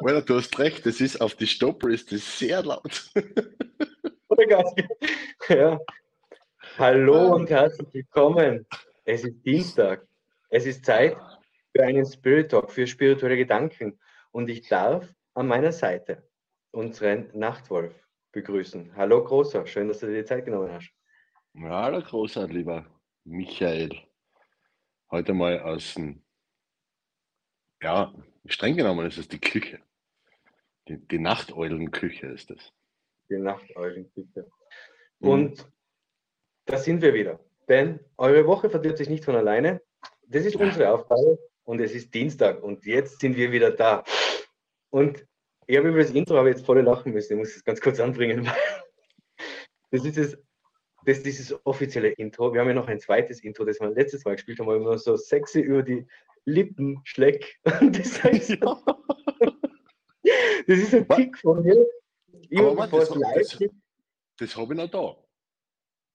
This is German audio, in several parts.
Oder du hast recht, das ist auf die Stopper ist das sehr laut. ja. Hallo und herzlich willkommen. Es ist Dienstag. Es ist Zeit für einen Spirit Talk, für spirituelle Gedanken. Und ich darf an meiner Seite unseren Nachtwolf begrüßen. Hallo Großer, schön, dass du dir die Zeit genommen hast. hallo Großer, lieber Michael. Heute mal aus dem, ja, streng genommen ist es die Küche. Die, die Nachteulenküche ist es. Die Nachteulenküche. Mhm. Und da sind wir wieder. Denn eure Woche verdirbt sich nicht von alleine. Das ist unsere Aufgabe und es ist Dienstag und jetzt sind wir wieder da. Und ich habe über das Intro aber jetzt voll lachen müssen. Ich muss es ganz kurz anbringen. Das ist das, das ist dieses offizielle Intro. Wir haben ja noch ein zweites Intro, das wir letztes Mal gespielt haben, wo wir so sexy über die Lippen schleck. Das heißt, ja. Das ist ein Tick von mir. Immer bevor es live das, geht. Das habe ich noch da.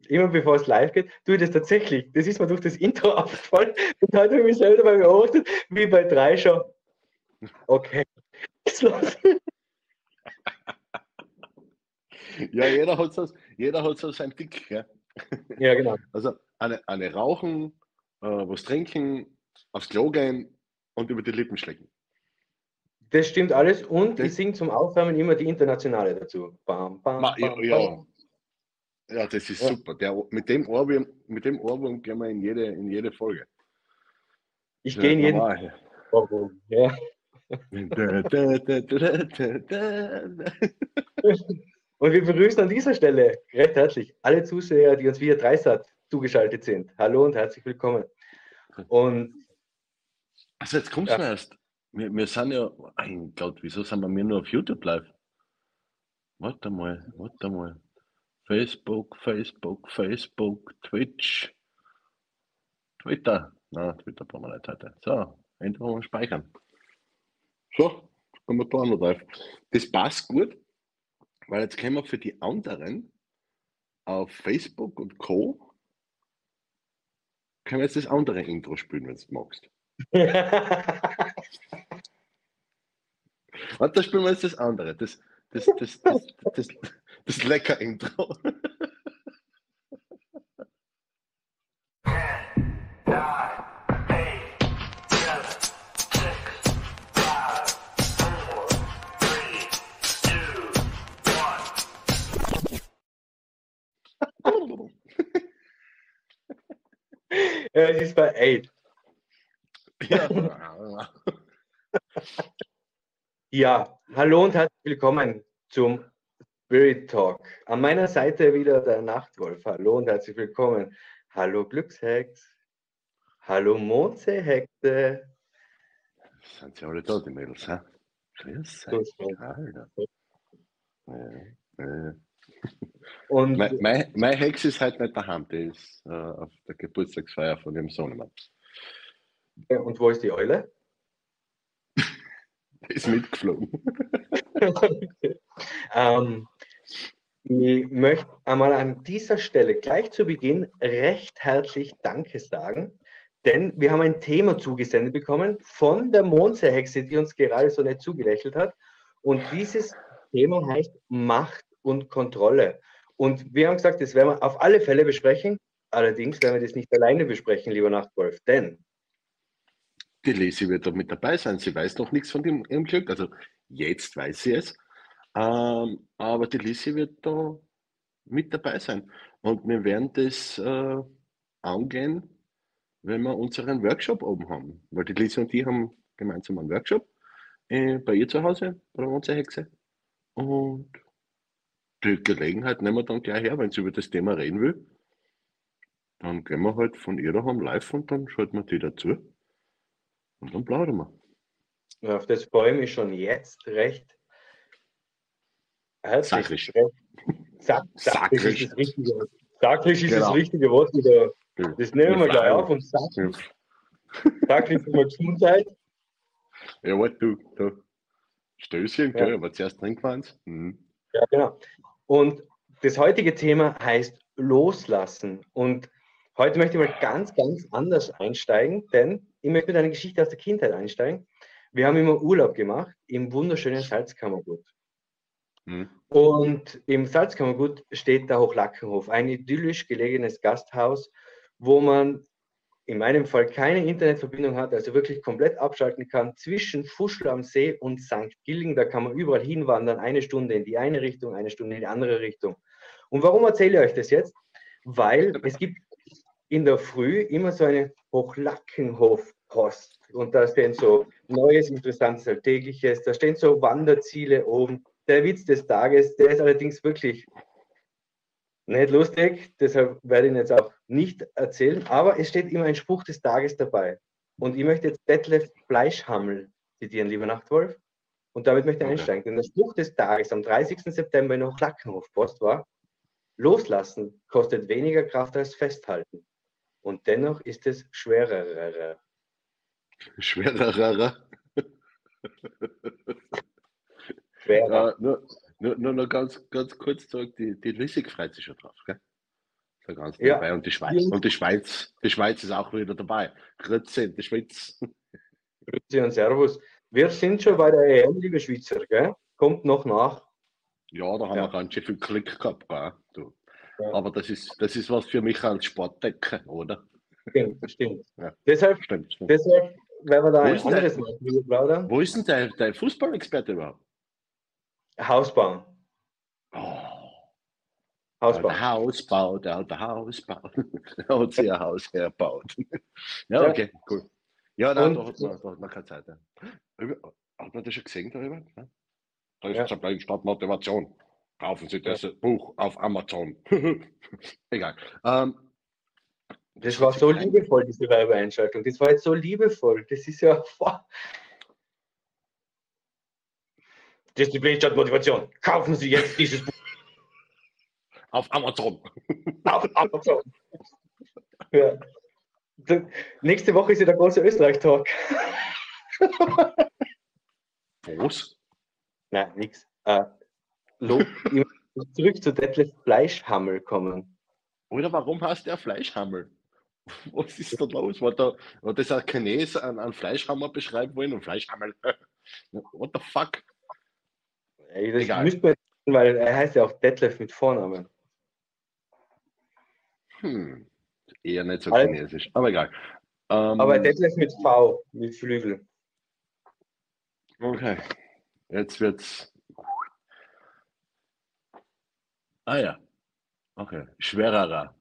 Immer bevor es live geht, tue ich das tatsächlich. Das ist mir durch das Intro aufgefallen und heute habe ich mich selber mal beobachtet, wie bei drei schon. Okay. Ja, jeder hat so, jeder hat so sein Tick. Ja, ja genau. Also eine, eine rauchen, äh, was trinken, aufs Klo gehen und über die Lippen schlecken. Das stimmt alles und das ich singe zum Aufwärmen immer die Internationale dazu. Bam, bam, Ma, bam, ja, bam. ja, das ist ja. super. Der, mit, dem Ohrwurm, mit dem Ohrwurm gehen wir in jede, in jede Folge. Ich gehe in jeden Ohrwurm. Ja. und wir begrüßen an dieser Stelle recht herzlich alle Zuseher, die uns via Dreisat zugeschaltet sind. Hallo und herzlich willkommen. Und also jetzt kommst du ja. erst. Wir, wir sind ja, mein Gott, wieso sind wir nur auf YouTube live? Warte mal, warte mal. Facebook, Facebook, Facebook, Twitch, Twitter. Na, Twitter brauchen wir nicht heute. So, einfach mal speichern. So, kommen wir da noch drauf. Das passt gut, weil jetzt können wir für die anderen auf Facebook und Co. können wir jetzt das andere Intro spielen, wenn du magst. Und da spielen wir jetzt das andere, das, das, das, das, das, das lecker Intro. Ja, es ist bei 8. Ja. ja, hallo und herzlich willkommen zum Spirit Talk. An meiner Seite wieder der Nachtwolf. Hallo und herzlich willkommen. Hallo Glückshex. Hallo Mondseehexe. Sind sie alle da, die Mädels, hä? Grüß euch. Alter. Ja, ja. Und meine, Hexe ist halt nicht daheim, die ist äh, auf der Geburtstagsfeier von ihrem Sohnemann. Und wo ist die Eule? die ist mitgeflogen. ähm, ich möchte einmal an dieser Stelle gleich zu Beginn recht herzlich Danke sagen, denn wir haben ein Thema zugesendet bekommen von der Mondseehexe, die uns gerade so nett zugelächelt hat. Und dieses Thema heißt Macht und Kontrolle. Und wir haben gesagt, das werden wir auf alle Fälle besprechen. Allerdings werden wir das nicht alleine besprechen, lieber Nachtwolf, denn die Lesi wird da mit dabei sein. Sie weiß noch nichts von dem, ihrem Glück, also jetzt weiß sie es. Ähm, aber die Lisi wird da mit dabei sein. Und wir werden das äh, angehen, wenn wir unseren Workshop oben haben. Weil die Lisi und ich haben gemeinsam einen Workshop äh, bei ihr zu Hause, bei der Hexe. Und die Gelegenheit nehmen wir dann gleich her, wenn sie über das Thema reden will. Dann gehen wir halt von ihr daheim live und dann schalten wir die dazu. Und dann plaudern wir. Ja, auf das freue ich mich schon jetzt recht. Herzlich. Sack, sackisch. ist das richtige Wort. Sackisch ist genau. das richtige Wort. Wieder. Das nehmen wir gleich auf und sackisch. Sackisch ist mal Gesundheit. Ja, warte, du, du. Stößchen, ja. aber zuerst trinken wir eins. Mhm. Ja, genau. Und das heutige Thema heißt Loslassen. Und heute möchte ich mal ganz, ganz anders einsteigen, denn ich möchte mit einer Geschichte aus der Kindheit einsteigen, Wir haben immer Urlaub gemacht im wunderschönen Salzkammergut. Hm. Und im Salzkammergut steht der Hochlackenhof, ein idyllisch gelegenes Gasthaus, wo man in meinem Fall keine Internetverbindung hat, also wirklich komplett abschalten kann zwischen Fuschl am See und St. Gilling. Da kann man überall hinwandern, eine Stunde in die eine Richtung, eine Stunde in die andere Richtung. Und warum erzähle ich euch das jetzt? Weil es gibt in der Früh immer so eine Hochlackenhof-Post. Und da stehen so Neues, Interessantes, Alltägliches. Da stehen so Wanderziele oben. Der Witz des Tages, der ist allerdings wirklich nicht lustig, deshalb werde ich ihn jetzt auch nicht erzählen, aber es steht immer ein Spruch des Tages dabei. Und ich möchte jetzt Detlef Fleischhammel zitieren, lieber Nachtwolf. Und damit möchte ich einsteigen. Denn der Spruch des Tages am 30. September in der Lackenhofpost war, loslassen kostet weniger Kraft als festhalten. Und dennoch ist es schwerer. Schwerer. Schwerer. Ja, nur, nur, nur noch ganz, ganz kurz sagen, die, die Lissig freut sich schon drauf, gell? So ganz ja. dabei. Und die Schweiz. Und die Schweiz, die Schweiz ist auch wieder dabei. Grüße in die Schweiz. Grüße und Servus. Wir sind schon bei der EM, liebe Schweizer, gell? Kommt noch nach. Ja, da haben ja. wir ganz schön viel Klick gehabt, gell? Ja. Aber das ist, das ist was für mich als Sportdecke, oder? Stimmt, stimmt. Ja. Deshalb, stimmt, stimmt. deshalb werden wir da ein anderes Mal plaudern. Wo ist denn dein, dein Fußballexperte überhaupt? Hausbau. Oh. Hausbau. Der Hausbau, der alte Hausbau. da hat sich ein Haus hergebaut. ja, okay, cool. Ja, nein, da, hat man, man keine Zeit. Hat man das schon gesehen darüber? Da ist ja. zum Beispiel statt Motivation. Kaufen Sie das ja. Buch auf Amazon. Egal. Ähm, das, das war so liebevoll, diese Werbeeinschaltung. Das war jetzt so liebevoll. Das ist ja. Disziplin statt Motivation. Kaufen Sie jetzt dieses Buch. Auf Amazon. Auf Amazon. Ja. Nächste Woche ist ja der große Österreich-Talk. Was? Nein, nix. Äh, zurück zu Detlef Fleischhammel kommen. Oder warum heißt der Fleischhammel? Was ist da los? War, da, war das ein Chines an, an Fleischhammer beschreiben wollen und Fleischhammel? What the fuck? Ey, das Egal. müsste man, weil er heißt ja auch Detlef mit Vornamen. Hm. Eher nicht so also, chinesisch, aber egal. Ähm, aber Detlef mit V, mit Flügel. Okay. Jetzt wird's. Ah ja. Okay. Schwererer.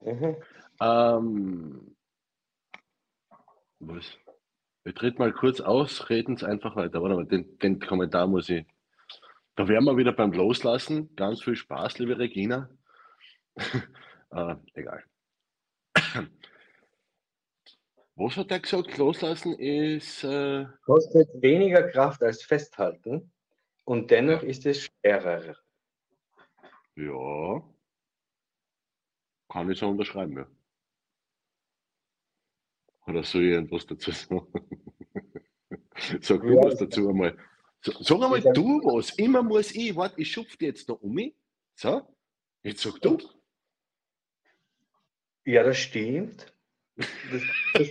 Mhm. Ähm, was? Wir treten mal kurz aus, reden es einfach weiter. Warte mal, den, den Kommentar muss ich da wären wir wieder beim Loslassen. Ganz viel Spaß, liebe Regina. äh, egal. Was hat er gesagt? Loslassen ist. Äh... Kostet weniger Kraft als Festhalten und dennoch ist es schwerer. Ja. Kann ich so unterschreiben, ja. Oder soll ich irgendwas dazu sagen? Sag du ja, was dazu einmal. So, sag einmal du was. Immer muss ich, warte, ich schupfe jetzt noch um mich. So, jetzt sag du. Ja, das stimmt. Das, das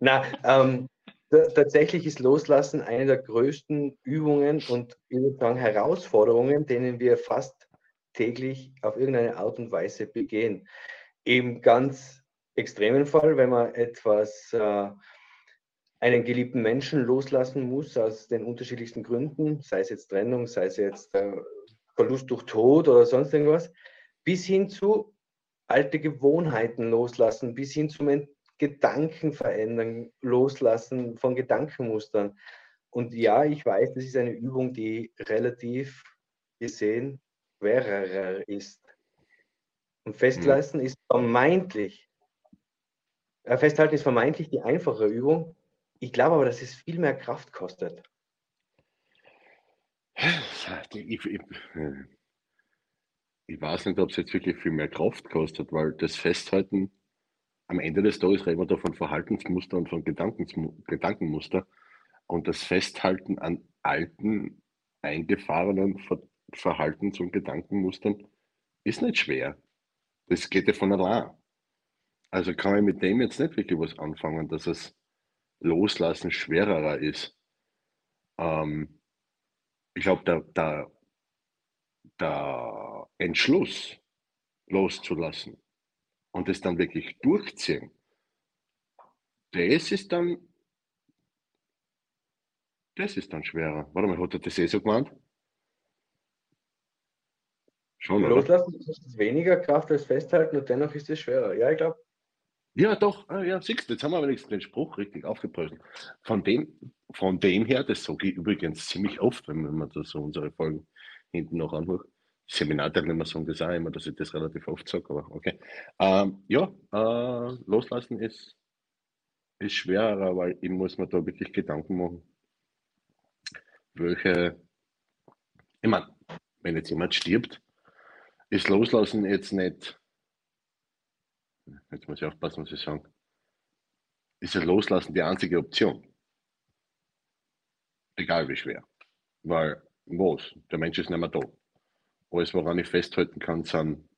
Na, ähm, tatsächlich ist Loslassen eine der größten Übungen und ich würde sagen Herausforderungen, denen wir fast täglich auf irgendeine Art und Weise begehen. Im ganz extremen Fall, wenn man etwas äh, einen geliebten Menschen loslassen muss aus den unterschiedlichsten Gründen, sei es jetzt Trennung, sei es jetzt äh, Verlust durch Tod oder sonst irgendwas, bis hin zu alte Gewohnheiten loslassen, bis hin zu Gedanken verändern, loslassen von Gedankenmustern. Und ja, ich weiß, das ist eine Übung, die relativ gesehen schwerer ist. Und festlassen mhm. ist vermeintlich, äh, festhalten ist vermeintlich die einfache Übung, ich glaube aber, dass es viel mehr Kraft kostet. Ich, ich, ich weiß nicht, ob es jetzt wirklich viel mehr Kraft kostet, weil das Festhalten am Ende des Tages reden wir da von Verhaltensmuster und von Gedankenmuster. Und das Festhalten an alten, eingefahrenen Verhaltens- und Gedankenmustern ist nicht schwer. Das geht ja von allein. Also kann ich mit dem jetzt nicht wirklich was anfangen, dass es Loslassen schwerer ist. Ähm, ich glaube, der, der, der Entschluss loszulassen und es dann wirklich durchziehen, das ist dann, das ist dann schwerer. Warte mal, hat er das eh so gemeint? Schon, Loslassen kostet weniger Kraft als Festhalten und dennoch ist es schwerer. Ja, ich glaube. Ja, doch, ah, ja, siehst du, jetzt haben wir wenigstens den Spruch richtig aufgebröselt. Von dem, von dem her, das sage ich übrigens ziemlich oft, wenn man da so unsere Folgen hinten noch anhört. Seminarteilnehmer sagen das auch immer, dass ich das relativ oft sage, aber okay. Ähm, ja, äh, loslassen ist, ist schwerer, weil ich muss mir da wirklich Gedanken machen, welche, ich meine, wenn jetzt jemand stirbt, ist Loslassen jetzt nicht, jetzt muss ich aufpassen, was ich sage, ist ja Loslassen die einzige Option. Egal wie schwer. Weil, was? Der Mensch ist nicht mehr da. Alles, woran ich festhalten kann, sind,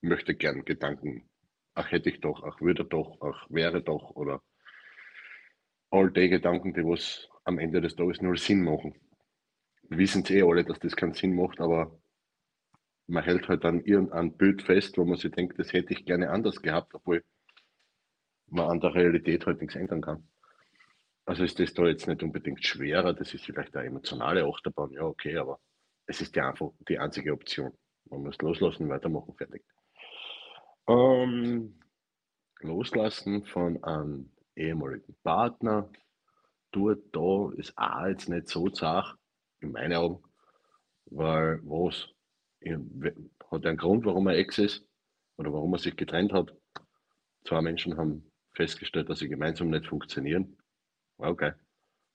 möchte gern Gedanken. Ach, hätte ich doch, ach, würde doch, ach, wäre doch, oder all die Gedanken, die was am Ende des Tages nur Sinn machen. Wir wissen eh alle, dass das keinen Sinn macht, aber man hält halt an irgendein Bild fest, wo man sich denkt, das hätte ich gerne anders gehabt, obwohl man an der Realität halt nichts ändern kann. Also ist das da jetzt nicht unbedingt schwerer, das ist vielleicht eine emotionale Achterbahn, ja okay, aber es ist die, einfach die einzige Option. Man muss loslassen, weitermachen, fertig. Ähm, loslassen von einem ehemaligen Partner, dort, da ist auch jetzt nicht so zart, in meinen Augen, weil was? Hat einen Grund, warum er Ex ist oder warum er sich getrennt hat? Zwei Menschen haben festgestellt, dass sie gemeinsam nicht funktionieren. Okay.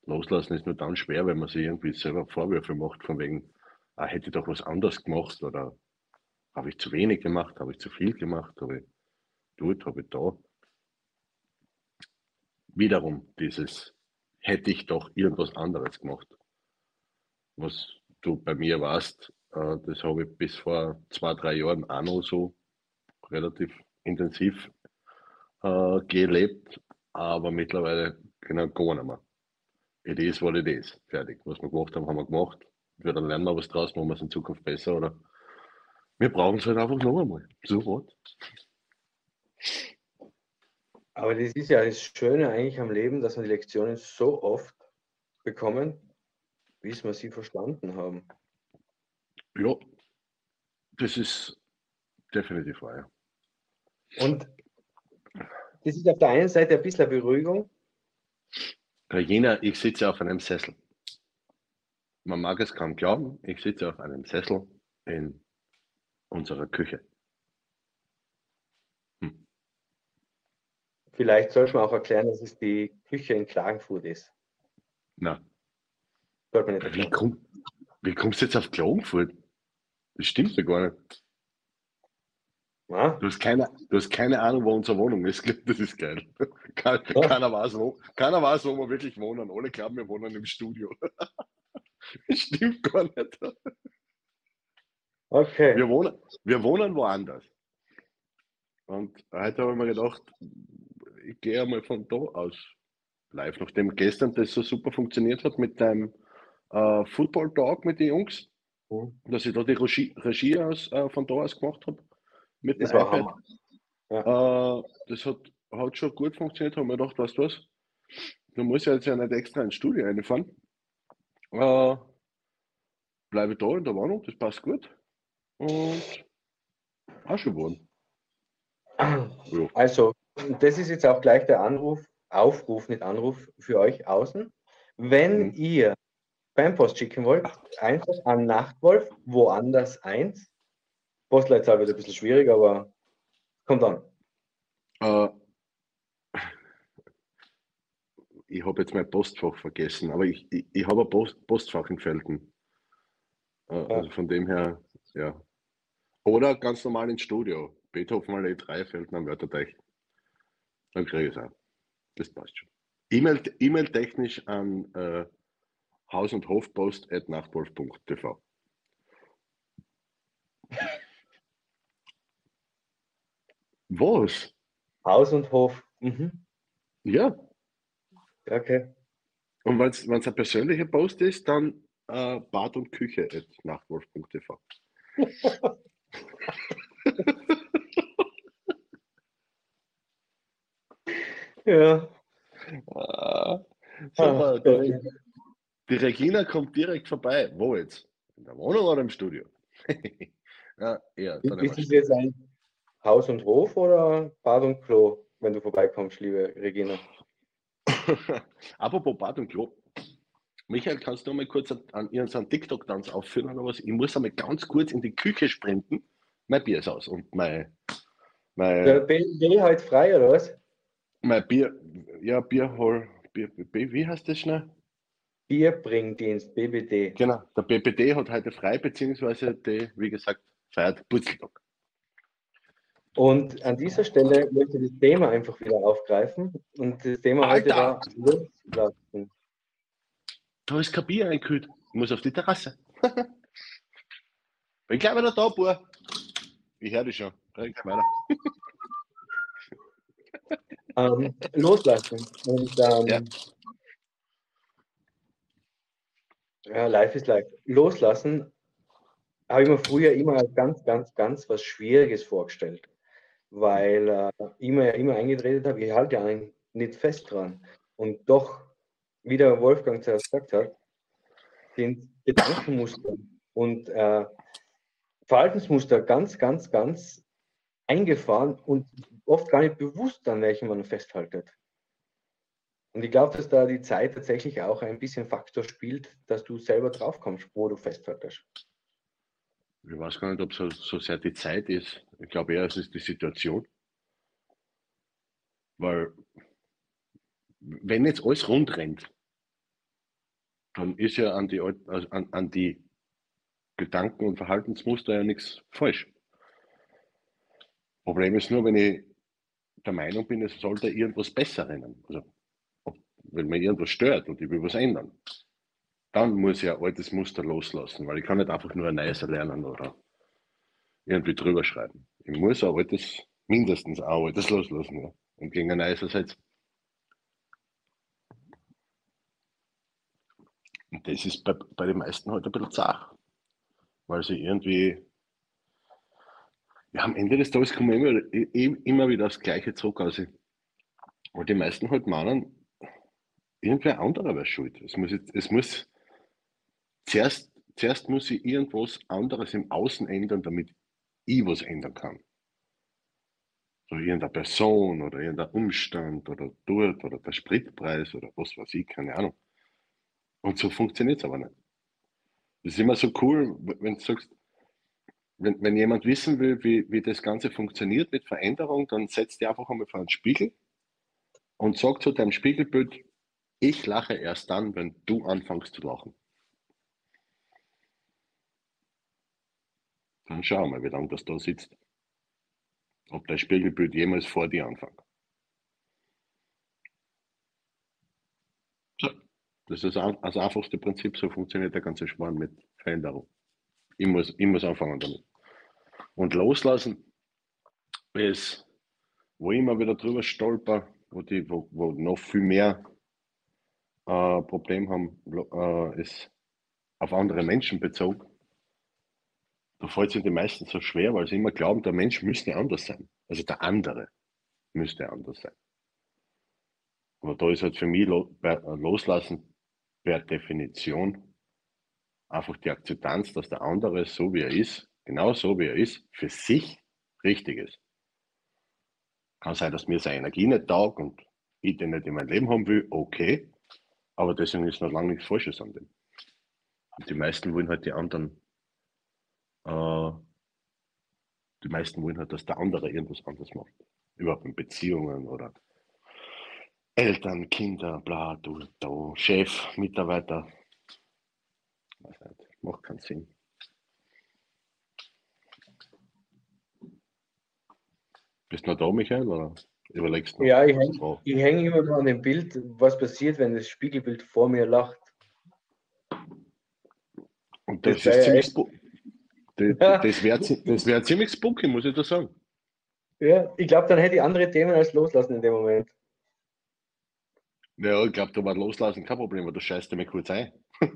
Loslassen ist nur dann schwer, wenn man sich irgendwie selber Vorwürfe macht, von wegen, ah, hätte ich doch was anderes gemacht oder habe ich zu wenig gemacht, habe ich zu viel gemacht, habe ich dort, habe ich da. Wiederum dieses, hätte ich doch irgendwas anderes gemacht. Was du bei mir warst, das habe ich bis vor zwei, drei Jahren auch noch so relativ intensiv äh, gelebt, aber mittlerweile genau gar nicht mehr. It is what it is. Fertig. Was wir gemacht haben, haben wir gemacht. Wir dann lernen wir was draus, machen wir es in Zukunft besser oder wir brauchen es halt einfach noch einmal. So what? Aber das ist ja das Schöne eigentlich am Leben, dass wir die Lektionen so oft bekommen, bis wir sie verstanden haben. Ja, das ist definitiv wahr. Ja. Und das ist auf der einen Seite ein bisschen Beruhigung. Regina, ich sitze auf einem Sessel. Man mag es kaum glauben, ich sitze auf einem Sessel in unserer Küche. Hm. Vielleicht sollte man auch erklären, dass es die Küche in Klagenfurt ist. Na. Wie, komm, wie kommst du jetzt auf Klagenfurt? Das stimmt ja gar nicht. Ja? Du, hast keine, du hast keine Ahnung, wo unsere Wohnung ist. Das ist geil. Keiner, ja. weiß, wo, keiner weiß, wo wir wirklich wohnen. Alle glauben, wir wohnen im Studio. Das stimmt gar nicht. Okay. Wir wohnen, wir wohnen woanders. Und heute habe ich mir gedacht, ich gehe einmal von da aus live, nachdem gestern das so super funktioniert hat mit deinem äh, Football Talk mit den Jungs. Mhm. Dass ich da die Regie, Regie aus, äh, von da aus gemacht habe. Mit das dem iPad. Ja. Äh, das hat, hat schon gut funktioniert, haben wir gedacht, weißt du was? Du musst ja jetzt ja nicht extra ins Studio reinfahren. Äh, bleibe da in der Wohnung, das passt gut. Und auch schon geworden. Also, das ist jetzt auch gleich der Anruf, Aufruf, nicht Anruf für euch außen. Wenn mhm. ihr Fanpost schicken wollt, einfach an Nachtwolf, woanders eins. Postleitzahl wird ein bisschen schwierig, aber kommt an. Äh, ich habe jetzt mein Postfach vergessen, aber ich, ich, ich habe ein Post, Postfach in Felden. Äh, ja. Also von dem her, ja. Oder ganz normal ins Studio. Beethoven Allee 3, Felden am Wörterteich. Dann kriege ich es auch. Das passt schon. E-Mail-technisch e an äh, Haus- und Hofpost at nachtwolf.tv. Was? Haus und Hof. Mhm. Ja. Okay. Und wenn es ein persönlicher Post ist, dann äh, Bad und Küche at nachtwolf.tv. ja. Ah, super, die, die Regina kommt direkt vorbei. Wo jetzt? In der Wohnung oder im Studio? ja, eher. Ist es jetzt ein Haus und Hof oder Bad und Klo, wenn du vorbeikommst, liebe Regina? Apropos Bad und Klo. Michael, kannst du mal kurz an ihren TikTok-Tanz aufführen oder was? Ich muss einmal ganz kurz in die Küche sprinten. Mein Bier ist aus und mein. mein Der B halt frei oder was? Mein Bier, ja, Bierhol, Bier, Bier, wie heißt das schnell? Bierbringdienst, BBD. Genau, der BBD hat heute frei, beziehungsweise die, wie gesagt, feiert Putzeltag. Und an dieser Stelle möchte ich das Thema einfach wieder aufgreifen. Und das Thema Alter. heute war Loslassen. Da ist kein Bier eingekühlt. Ich muss auf die Terrasse. Bin gleich wieder da, Bub. Ich höre dich schon. Weiter. ähm, loslassen. Und ähm, ja. Ja, life is life. Loslassen habe ich mir früher immer als ganz, ganz, ganz was Schwieriges vorgestellt weil äh, ich mir immer eingeredet habe, ich halte ja nicht fest dran. Und doch, wie der Wolfgang zuerst gesagt hat, sind Gedankenmuster und äh, Verhaltensmuster ganz, ganz, ganz eingefahren und oft gar nicht bewusst, an welchem man festhaltet. Und ich glaube, dass da die Zeit tatsächlich auch ein bisschen Faktor spielt, dass du selber draufkommst, wo du festhaltest. Ich weiß gar nicht, ob es so, so sehr die Zeit ist. Ich glaube eher, es ist die Situation. Weil, wenn jetzt alles rund rennt, dann ist ja an die, also an, an die Gedanken- und Verhaltensmuster ja nichts falsch. Problem ist nur, wenn ich der Meinung bin, es sollte irgendwas besser rennen. Also, wenn mir irgendwas stört und ich will was ändern dann muss ich ein altes Muster loslassen, weil ich kann nicht einfach nur ein neues lernen oder irgendwie drüber schreiben. Ich muss ein altes, mindestens ein altes loslassen ja, und gegen ein neues ersetzen. Und das ist bei, bei den meisten halt ein bisschen zart, weil sie irgendwie, ja, am Ende des Tages kommen immer, immer wieder das Gleiche zurück. Also, weil die meisten halt meinen, irgendwer anderer wäre schuld. Es muss, jetzt, es muss Zuerst, zuerst muss ich irgendwas anderes im Außen ändern, damit ich was ändern kann. So irgendeine Person oder irgendein Umstand oder dort oder der Spritpreis oder was weiß ich, keine Ahnung. Und so funktioniert es aber nicht. Das ist immer so cool, wenn du sagst, wenn, wenn jemand wissen will, wie, wie das Ganze funktioniert mit Veränderung, dann setzt dir einfach einmal vor einen Spiegel und sagt zu deinem Spiegelbild, ich lache erst dann, wenn du anfängst zu lachen. Dann schau mal, wie lange das da sitzt. Ob dein Spiegelbild jemals vor dir anfängt. Das ist das einfachste Prinzip, so funktioniert der ganze Schmarrn mit Veränderung. Ich muss, ich muss anfangen damit. Und loslassen ist, wo ich immer wieder drüber stolper, wo, die, wo, wo noch viel mehr äh, Problem haben, äh, ist auf andere Menschen bezogen da fällt es den meisten so schwer, weil sie immer glauben, der Mensch müsste anders sein. Also der andere müsste anders sein. Aber da ist halt für mich loslassen per Definition einfach die Akzeptanz, dass der andere so wie er ist, genau so wie er ist, für sich richtig ist. Kann sein, dass mir seine Energie nicht taugt und ich den nicht in mein Leben haben will, okay. Aber deswegen ist noch lange nichts Falsches an dem. Die meisten wollen halt die anderen äh, die meisten wollen halt, dass der andere irgendwas anderes macht. Überhaupt in Beziehungen oder Eltern, Kinder, bla, du, du, Chef, Mitarbeiter. Weiß nicht, macht keinen Sinn. Bist du noch da, Michael, oder überlegst du? Ja, ich hänge häng immer noch an dem Bild, was passiert, wenn das Spiegelbild vor mir lacht. Und das, das ist ziemlich, das, das wäre wär ziemlich spooky, muss ich da sagen. Ja, ich glaube, dann hätte ich andere Themen als loslassen in dem Moment. Ja, ich glaube, da war loslassen kein Problem, aber du scheißt mir kurz ein.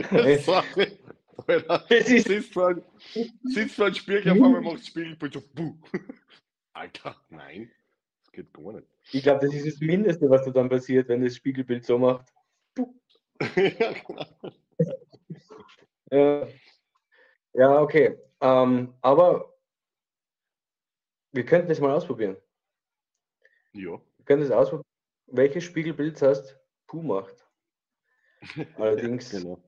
Sorry. Alter, sitzt vor, ein- sitzt einem Spiegel, auf einmal macht das Spiegelbild so, buh. Alter, nein, das geht gar nicht. Ich glaube, das ist das Mindeste, was da dann passiert, wenn das Spiegelbild so macht. ja, genau. Ja, ja okay. Ähm, aber wir könnten das mal ausprobieren. ja. Wir können das ausprobieren. Welches Spiegelbild hast Puh macht? Allerdings. Genau.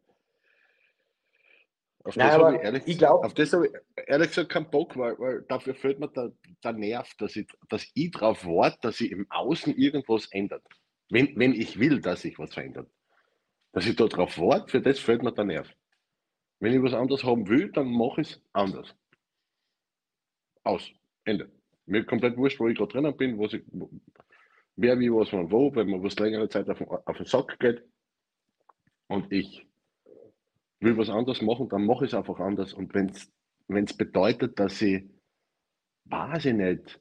Auf Nein, das habe ich, ehrlich, ich glaub- auf das habe ich ehrlich gesagt keinen Bock, weil, weil dafür fehlt mir der, der Nerv, dass ich, dass ich darauf warte, dass sich im Außen irgendwas ändert. Wenn, wenn ich will, dass sich was verändert. Dass ich da drauf warte, für das fehlt mir der Nerv. Wenn ich was anderes haben will, dann mache ich es anders. Aus. Ende. Mir komplett wurscht, wo ich gerade drinnen bin, was ich, wer wie was man wo, wenn man was längere Zeit auf auf den Sack geht und ich will was anderes machen, dann mache ich es einfach anders. Und wenn es bedeutet, dass ich, weiß ich nicht,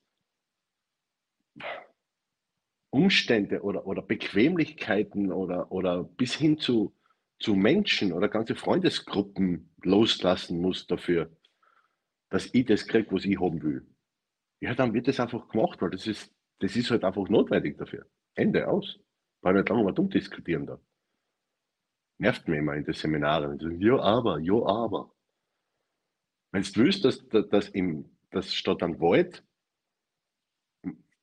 Umstände oder, oder Bequemlichkeiten oder, oder bis hin zu, zu Menschen oder ganze Freundesgruppen loslassen muss dafür, dass ich das kriege, was ich haben will. Ja, dann wird das einfach gemacht, weil das ist, das ist halt einfach notwendig dafür. Ende aus. Weil wir nicht lange mal dumm diskutieren da. Nervt mich immer in den Seminaren. So, Ja, aber, ja, aber. Wenn du willst, dass, dass, dass, im, dass statt am Wald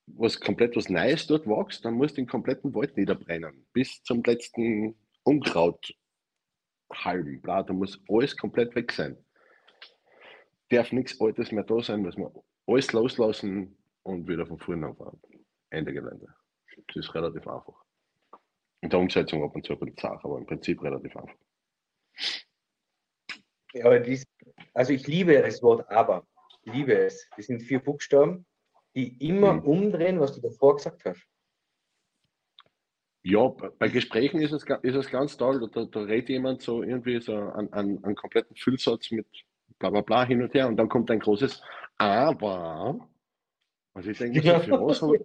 was komplett was Neues dort wächst, dann musst du den kompletten Wald niederbrennen. Bis zum letzten Unkraut halben. Bla, da muss alles komplett weg sein. Darf nichts Altes mehr da sein, muss man alles loslassen und wieder von vorne anfangen. Ende Gelände. Das ist relativ einfach. In der Umsetzung ab und zu ein bisschen zart, aber im Prinzip relativ einfach. Ja, aber dies, also ich liebe das Wort aber. Ich liebe es. Das sind vier Buchstaben, die immer Mhm. umdrehen, was du davor gesagt hast. Ja, bei Gesprächen ist es, ist es ganz toll. Da, da redet jemand so irgendwie so einen, einen, einen kompletten Füllsatz mit bla bla bla hin und her und dann kommt ein großes Aber. Also ich denke, so, für was habe ich,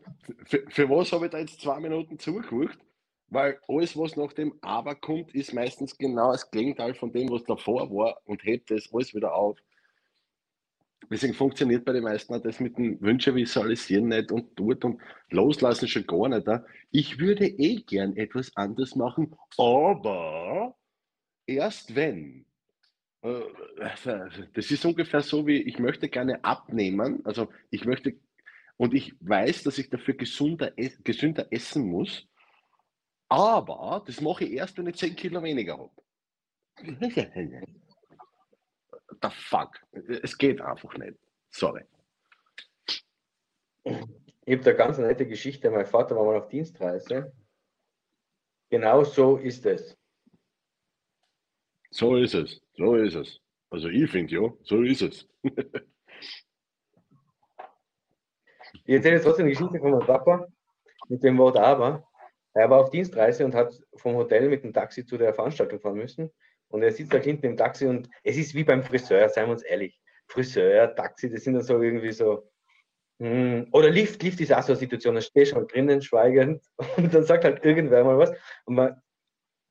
für, für was habe ich da jetzt zwei Minuten zugeguckt? Weil alles, was nach dem Aber kommt, ist meistens genau das Gegenteil von dem, was davor war und hebt das alles wieder auf. Deswegen funktioniert bei den meisten auch das mit dem Wünsche visualisieren nicht und tut und loslassen schon gar nicht. Ich würde eh gern etwas anders machen, aber erst wenn. Äh, Das ist ungefähr so wie, ich möchte gerne abnehmen, also ich möchte, und ich weiß, dass ich dafür gesunder, gesünder essen muss, aber das mache ich erst, wenn ich 10 Kilo weniger habe. The fuck. Es geht einfach nicht. Sorry. Ich habe da ganz eine nette Geschichte. Mein Vater war mal auf Dienstreise. Genau so ist es. So ist es. So ist es. Also ich finde ja, so ist es. Ich erzähle jetzt trotzdem die Geschichte von meinem Papa mit dem Wort aber. Er war auf Dienstreise und hat vom Hotel mit dem Taxi zu der Veranstaltung fahren müssen. Und er sitzt da hinten im Taxi und es ist wie beim Friseur, seien wir uns ehrlich. Friseur, Taxi, das sind dann so irgendwie so. hm, Oder Lift, Lift ist auch so eine Situation, da stehst du halt drinnen, schweigend, und dann sagt halt irgendwer mal was. Und man,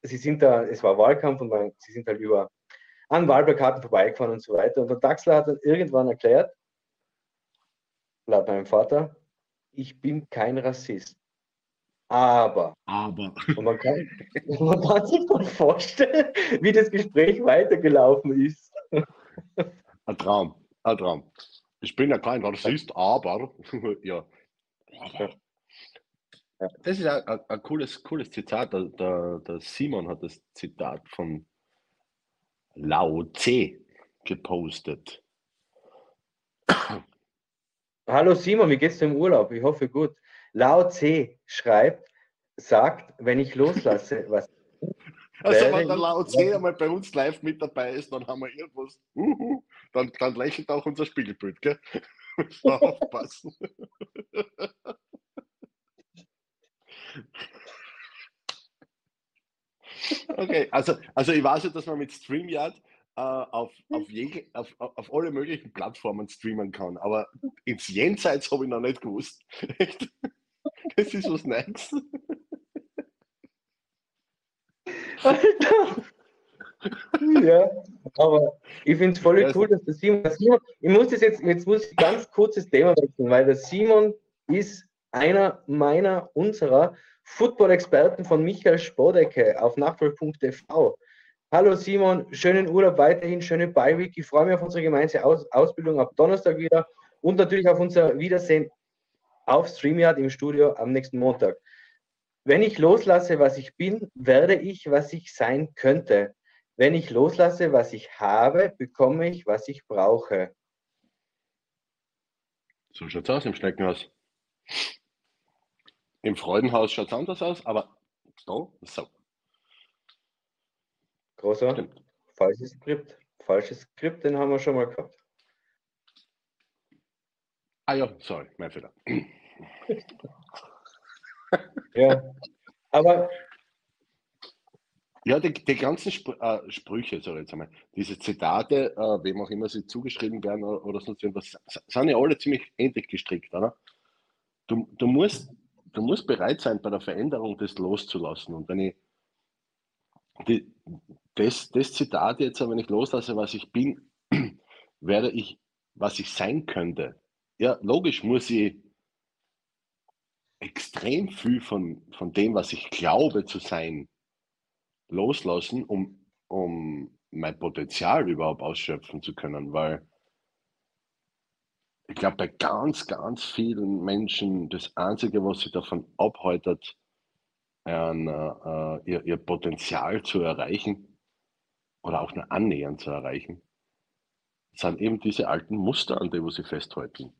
sie sind da, es war Wahlkampf und man, sie sind halt über an Wahlplakaten vorbeigefahren und so weiter. Und der Taxler hat dann irgendwann erklärt, laut meinem Vater, ich bin kein Rassist. Aber, Aber. und man kann, man kann sich dann vorstellen, wie das Gespräch weitergelaufen ist. Ein Traum. Ein Traum. Ich bin ja kein Rassist, aber. ja. Das ist ein, ein, ein cooles, cooles Zitat. Der, der, der Simon hat das Zitat von Lao Tse gepostet. Hallo Simon, wie geht's dir im Urlaub? Ich hoffe gut. Lao Tse schreibt, sagt, wenn ich loslasse, was Also, wenn der Lao Tse einmal bei uns live mit dabei ist, dann haben wir irgendwas. Uhu, dann, dann lächelt auch unser Spiegelbild, gell? Müssen wir aufpassen. Okay, also, also ich weiß ja, dass man mit StreamYard äh, auf, auf, je, auf, auf alle möglichen Plattformen streamen kann. Aber ins Jenseits habe ich noch nicht gewusst. Das ist was Neues. Alter! ja, aber ich finde es voll cool, dass der Simon, der Simon, ich muss das jetzt, jetzt muss ich ganz kurzes Thema wechseln, weil der Simon ist einer meiner, unserer Football-Experten von Michael Spodecke auf nachfolg.tv. Hallo Simon, schönen Urlaub weiterhin, schöne Beiweek. Ich freue mich auf unsere gemeinsame Aus Ausbildung ab Donnerstag wieder und natürlich auf unser Wiedersehen auf StreamYard im Studio am nächsten Montag. Wenn ich loslasse, was ich bin, werde ich, was ich sein könnte. Wenn ich loslasse, was ich habe, bekomme ich, was ich brauche. So schaut es aus im Schneckenhaus. Im Freudenhaus schaut es anders aus, aber so, so. Großer, Stimmt. falsches Skript. Falsches Skript, den haben wir schon mal gehabt. Ah ja, sorry, mein Fehler. ja, aber ja, die, die ganzen Spr äh, Sprüche, sorry jetzt einmal, diese Zitate, äh, wem auch immer sie zugeschrieben werden oder, oder sonst irgendwas, sind ja alle ziemlich ähnlich gestrickt, oder? Du, du, musst, du musst bereit sein, bei der Veränderung das loszulassen. Und wenn ich die, das, das Zitat jetzt, wenn ich loslasse, was ich bin, werde ich, was ich sein könnte. Ja, logisch muss ich extrem viel von, von dem, was ich glaube zu sein, loslassen, um, um mein Potenzial überhaupt ausschöpfen zu können, weil ich glaube, bei ganz, ganz vielen Menschen das Einzige, was sie davon abhaltet, ein, äh, ihr, ihr Potenzial zu erreichen oder auch nur annähernd zu erreichen, sind eben diese alten Muster, an denen sie festhalten.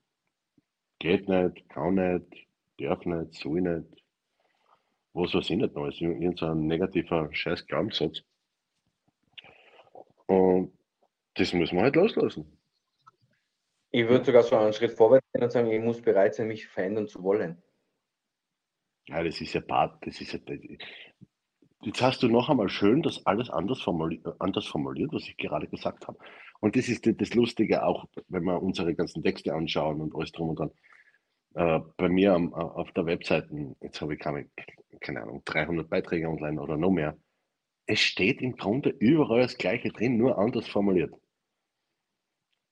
Geht nicht, kann nicht, darf nicht, soll nicht, was weiß ich nicht noch, ist irgendein negativer scheiß Glaubenssatz. Und das muss man halt loslassen. Ich würde sogar so einen Schritt vorwärts gehen und sagen, ich muss bereit sein, mich verändern zu wollen. Ja, das ist ja Part, das ist ja. Jetzt hast du noch einmal schön das alles anders formuliert, anders formuliert, was ich gerade gesagt habe. Und das ist das Lustige auch, wenn wir unsere ganzen Texte anschauen und alles drum und dran. Äh, bei mir am, auf der Webseite, jetzt habe ich keine, keine Ahnung, 300 Beiträge online oder noch mehr. Es steht im Grunde überall das Gleiche drin, nur anders formuliert.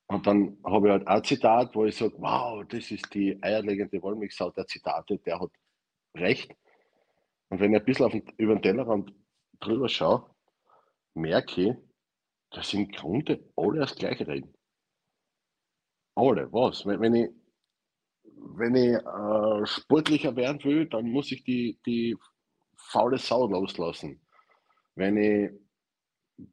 Und dann habe ich halt ein Zitat, wo ich sage, wow, das ist die eierlegende Wollmilchsau der Zitate, der hat recht. Und wenn ich ein bisschen auf den, über den Tellerrand drüber schaue, merke ich, dass im Grunde alle das Gleiche reden. Alle, was? Wenn, wenn ich wenn ich äh, sportlicher werden will, dann muss ich die, die faule Sau loslassen. Wenn ich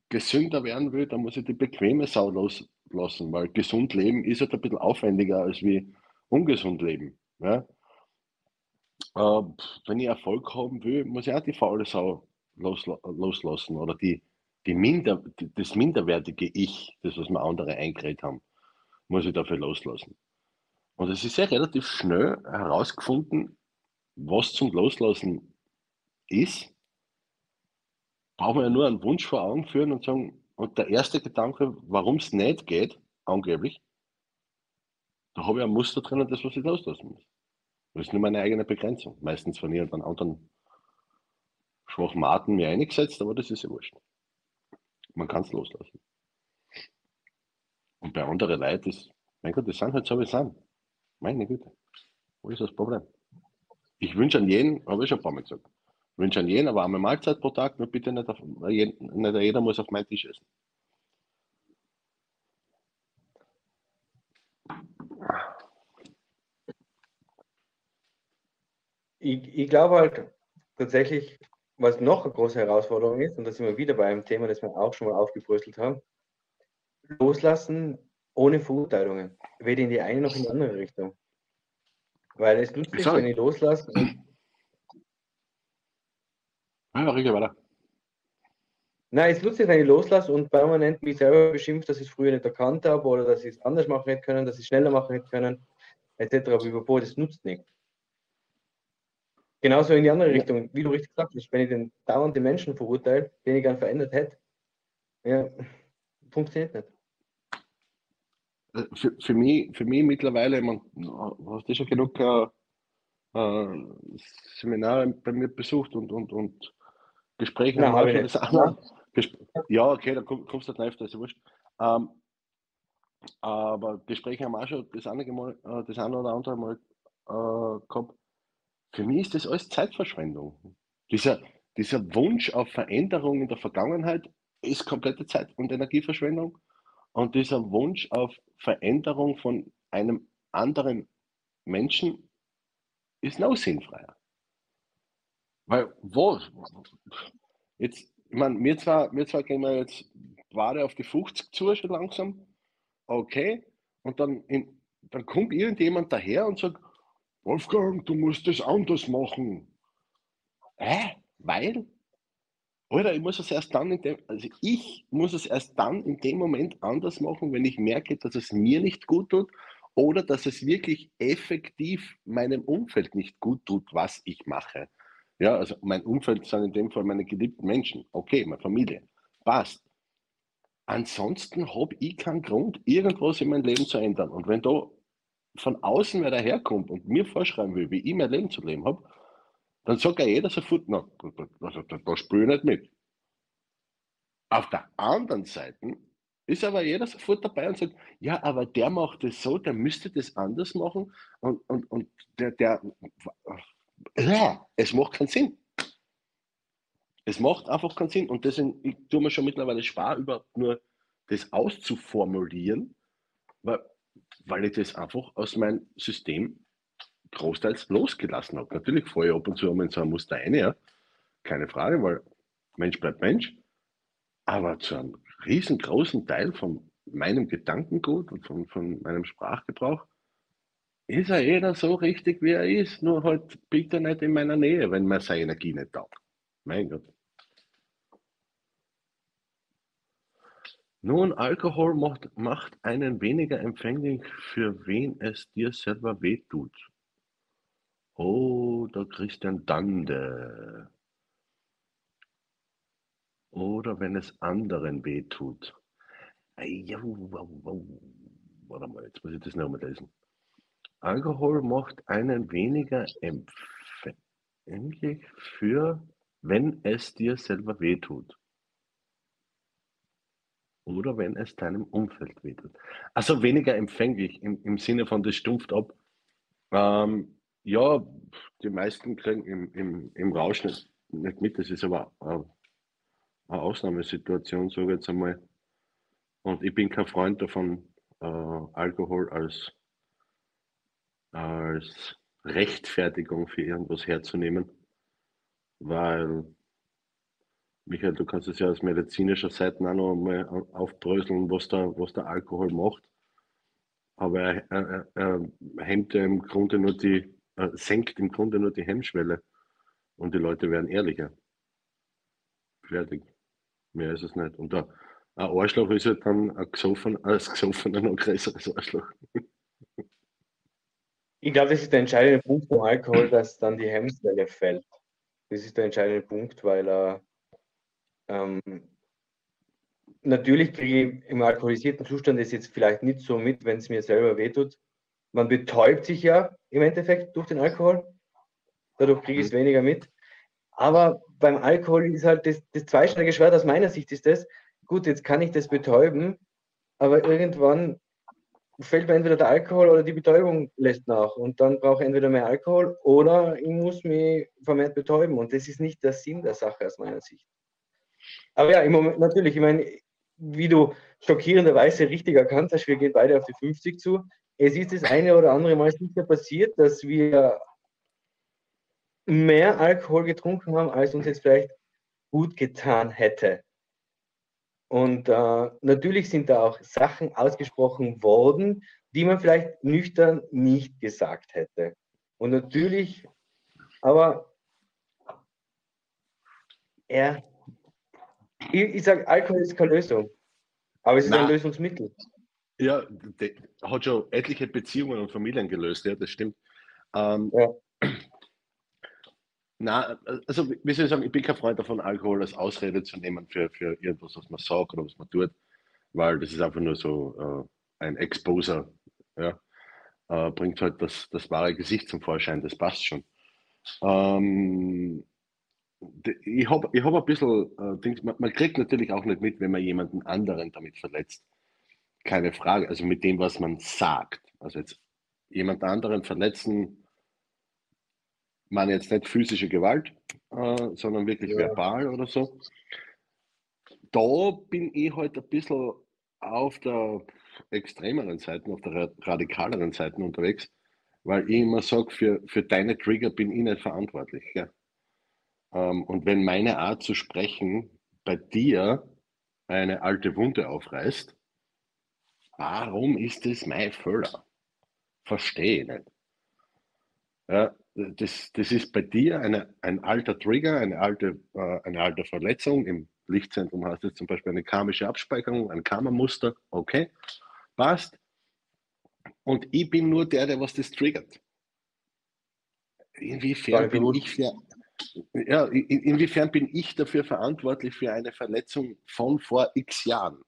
gesünder werden will, dann muss ich die bequeme Sau loslassen, weil gesund leben ist halt ein bisschen aufwendiger als wie ungesund leben. Ja? Äh, wenn ich Erfolg haben will, muss ich auch die faule Sau losla loslassen oder die, die Minder, die, das minderwertige Ich, das, was mir andere eingeredet haben, muss ich dafür loslassen. Und es ist ja relativ schnell herausgefunden, was zum Loslassen ist. Brauchen wir ja nur einen Wunsch vor Augen führen und sagen, und der erste Gedanke, warum es nicht geht, angeblich, da habe ich ein Muster drin und das, was ich loslassen muss. Das ist nur meine eigene Begrenzung. Meistens von ihren anderen schwachen Maten mir eingesetzt, aber das ist ja wurscht. Man kann es loslassen. Und bei anderen Leuten ist, mein Gott, das sind halt so, wie sie sind. Meine Güte. Wo ist das Problem? Ich wünsche an jeden, habe ich schon ein paar Mal gesagt, wünsche an jeden eine warme Mahlzeit pro Tag, nur bitte nicht, auf, nicht jeder muss auf meinen Tisch essen. Ich, ich glaube halt tatsächlich, was noch eine große Herausforderung ist, und da sind wir wieder bei einem Thema, das wir auch schon mal aufgebröselt haben, loslassen ohne Verurteilungen. Weder in die eine noch in die andere Richtung. Weil es nützt nichts, wenn ich loslasse. Ja, Riegel, weiter. Nein, es nutzt nicht, wenn ich loslasse und permanent mich selber beschimpft, dass ich es früher nicht erkannt habe oder dass ich es anders machen hätte können, dass ich es schneller machen hätte können, etc. Aber das nutzt nicht. Genauso in die andere Richtung, wie du richtig gesagt hast, wenn ich den dauernd den Menschen verurteile, den ich gern verändert hätte, ja, funktioniert nicht. Für, für, mich, für mich mittlerweile, man, hast du schon genug äh, äh, Seminare bei mir besucht und, und, und Gespräche haben habe das andere, Ja, okay, da kommst du nicht live, das ist wurscht. Ähm, aber Gespräche haben auch schon das eine, Mal, äh, das eine oder andere Mal äh, gehabt. Für mich ist das alles Zeitverschwendung. Dieser, dieser Wunsch auf Veränderung in der Vergangenheit ist komplette Zeit- und Energieverschwendung. Und dieser Wunsch auf Veränderung von einem anderen Menschen ist noch sinnfreier. Weil, wo, jetzt, ich meine, wir zwar, wir zwar gehen wir jetzt gerade auf die 50 zu schon langsam, okay, und dann, in, dann kommt irgendjemand daher und sagt, Wolfgang, du musst das anders machen. Hä? Weil? Oder ich muss es erst dann in dem, also ich muss es erst dann in dem Moment anders machen, wenn ich merke, dass es mir nicht gut tut oder dass es wirklich effektiv meinem Umfeld nicht gut tut, was ich mache. Ja, also mein Umfeld sind in dem Fall meine geliebten Menschen. Okay, meine Familie. Passt. Ansonsten habe ich keinen Grund, irgendwas in meinem Leben zu ändern. Und wenn da von außen wer daherkommt und mir vorschreiben will, wie ich mein Leben zu leben habe, dann sagt ja jeder sofort, na, da, da, da spüre ich nicht mit. Auf der anderen Seite ist aber jeder sofort dabei und sagt, ja, aber der macht es so, der müsste das anders machen und, und, und der, der, ja, es macht keinen Sinn. Es macht einfach keinen Sinn und deswegen ich tue mir schon mittlerweile spar, überhaupt nur das auszuformulieren, weil, weil ich das einfach aus meinem System großteils losgelassen habe. Natürlich ich ab und zu um in so ein Muster ein, ja. Keine Frage, weil Mensch bleibt Mensch. Aber zu einem riesengroßen Teil von meinem Gedankengut und von, von meinem Sprachgebrauch ist er jeder so richtig, wie er ist, nur halt bitte nicht in meiner Nähe, wenn man seine Energie nicht taugt. Mein Gott. Nun, Alkohol macht, macht einen weniger empfänglich, für wen es dir selber wehtut. Oh, der Christian Dande. Oder wenn es anderen wehtut. Warte mal, jetzt muss ich das nochmal lesen. Alkohol macht einen weniger empfänglich für, wenn es dir selber wehtut. Oder wenn es deinem Umfeld wehtut. Also weniger empfänglich im, im Sinne von, das stumpft ab. Ähm, ja, die meisten kriegen im, im, im Rausch nicht, nicht mit. Das ist aber eine, Ausnahmesituation, sage ich jetzt einmal. Und ich bin kein Freund davon, äh, Alkohol als, als Rechtfertigung für irgendwas herzunehmen, weil, Michael, du kannst es ja aus medizinischer Seite auch noch einmal aufbröseln, was der, was der Alkohol macht. Aber er, er, er hemmt ja im Grunde nur die, äh, senkt im Grunde nur die Hemmschwelle und die Leute werden ehrlicher. Fertig. Mehr ist es nicht. Und da, ein Arschloch ist halt dann ein gesoffen, als gesoffener noch größeres Arschloch. Ich glaube, das ist der entscheidende Punkt beim Alkohol, dass dann die Hemmschwelle fällt. Das ist der entscheidende Punkt, weil er ähm, natürlich kriege ich im alkoholisierten Zustand das jetzt vielleicht nicht so mit, wenn es mir selber wehtut, man betäubt sich ja im Endeffekt durch den Alkohol. Dadurch kriege ich es mhm. weniger mit. Aber beim Alkohol ist halt das, das zweischneidige Schwert aus meiner Sicht ist das, gut, jetzt kann ich das betäuben, aber irgendwann fällt mir entweder der Alkohol oder die Betäubung lässt nach und dann brauche ich entweder mehr Alkohol oder ich muss mich vermehrt betäuben und das ist nicht der Sinn der Sache aus meiner Sicht. Aber ja, im Moment natürlich, ich meine, wie du schockierenderweise richtig erkannt hast, wir gehen beide auf die 50 zu es ist das eine oder andere Mal sicher passiert, dass wir mehr Alkohol getrunken haben, als uns jetzt vielleicht gut getan hätte. Und äh, natürlich sind da auch Sachen ausgesprochen worden, die man vielleicht nüchtern nicht gesagt hätte. Und natürlich, aber er, ich, ich sage, Alkohol ist keine Lösung, aber es ist Na, ein Lösungsmittel. Ja, hat schon etliche Beziehungen und Familien gelöst, ja, das stimmt. Ähm, ja. Na, also wie soll ich sagen, ich bin kein Freund davon, Alkohol als Ausrede zu nehmen für, für irgendwas, was man sagt oder was man tut. weil das ist einfach nur so äh, ein Exposer, ja, äh, bringt halt das, das wahre Gesicht zum Vorschein, das passt schon. Ähm, ich habe ich hab ein bisschen, äh, man, man, kriegt natürlich auch nicht mit, wenn man jemanden anderen damit verletzt. Keine Frage, also mit dem, was man sagt. Also jetzt jemand anderen verletzen, man jetzt nicht physische Gewalt, äh, sondern wirklich ja. verbal oder so. Da bin ich halt ein bisschen auf der extremeren Seite, auf der radikaleren Seite unterwegs, weil ich immer sage, für, für deine Trigger bin ich nicht verantwortlich. Ja? Ähm, und wenn meine Art zu sprechen bei dir eine alte Wunde aufreißt, warum ist das mein Fehler? Verstehe ich nicht. Ja, das, das ist bei dir eine, ein alter Trigger, eine alte, äh, eine alte Verletzung. Im Lichtzentrum heißt es zum Beispiel eine karmische Abspeicherung, ein Karma-Muster. Okay, passt. Und ich bin nur der, der was das triggert. Inwiefern bin ich für, ja, in, inwiefern bin ich dafür verantwortlich für eine Verletzung von vor x Jahren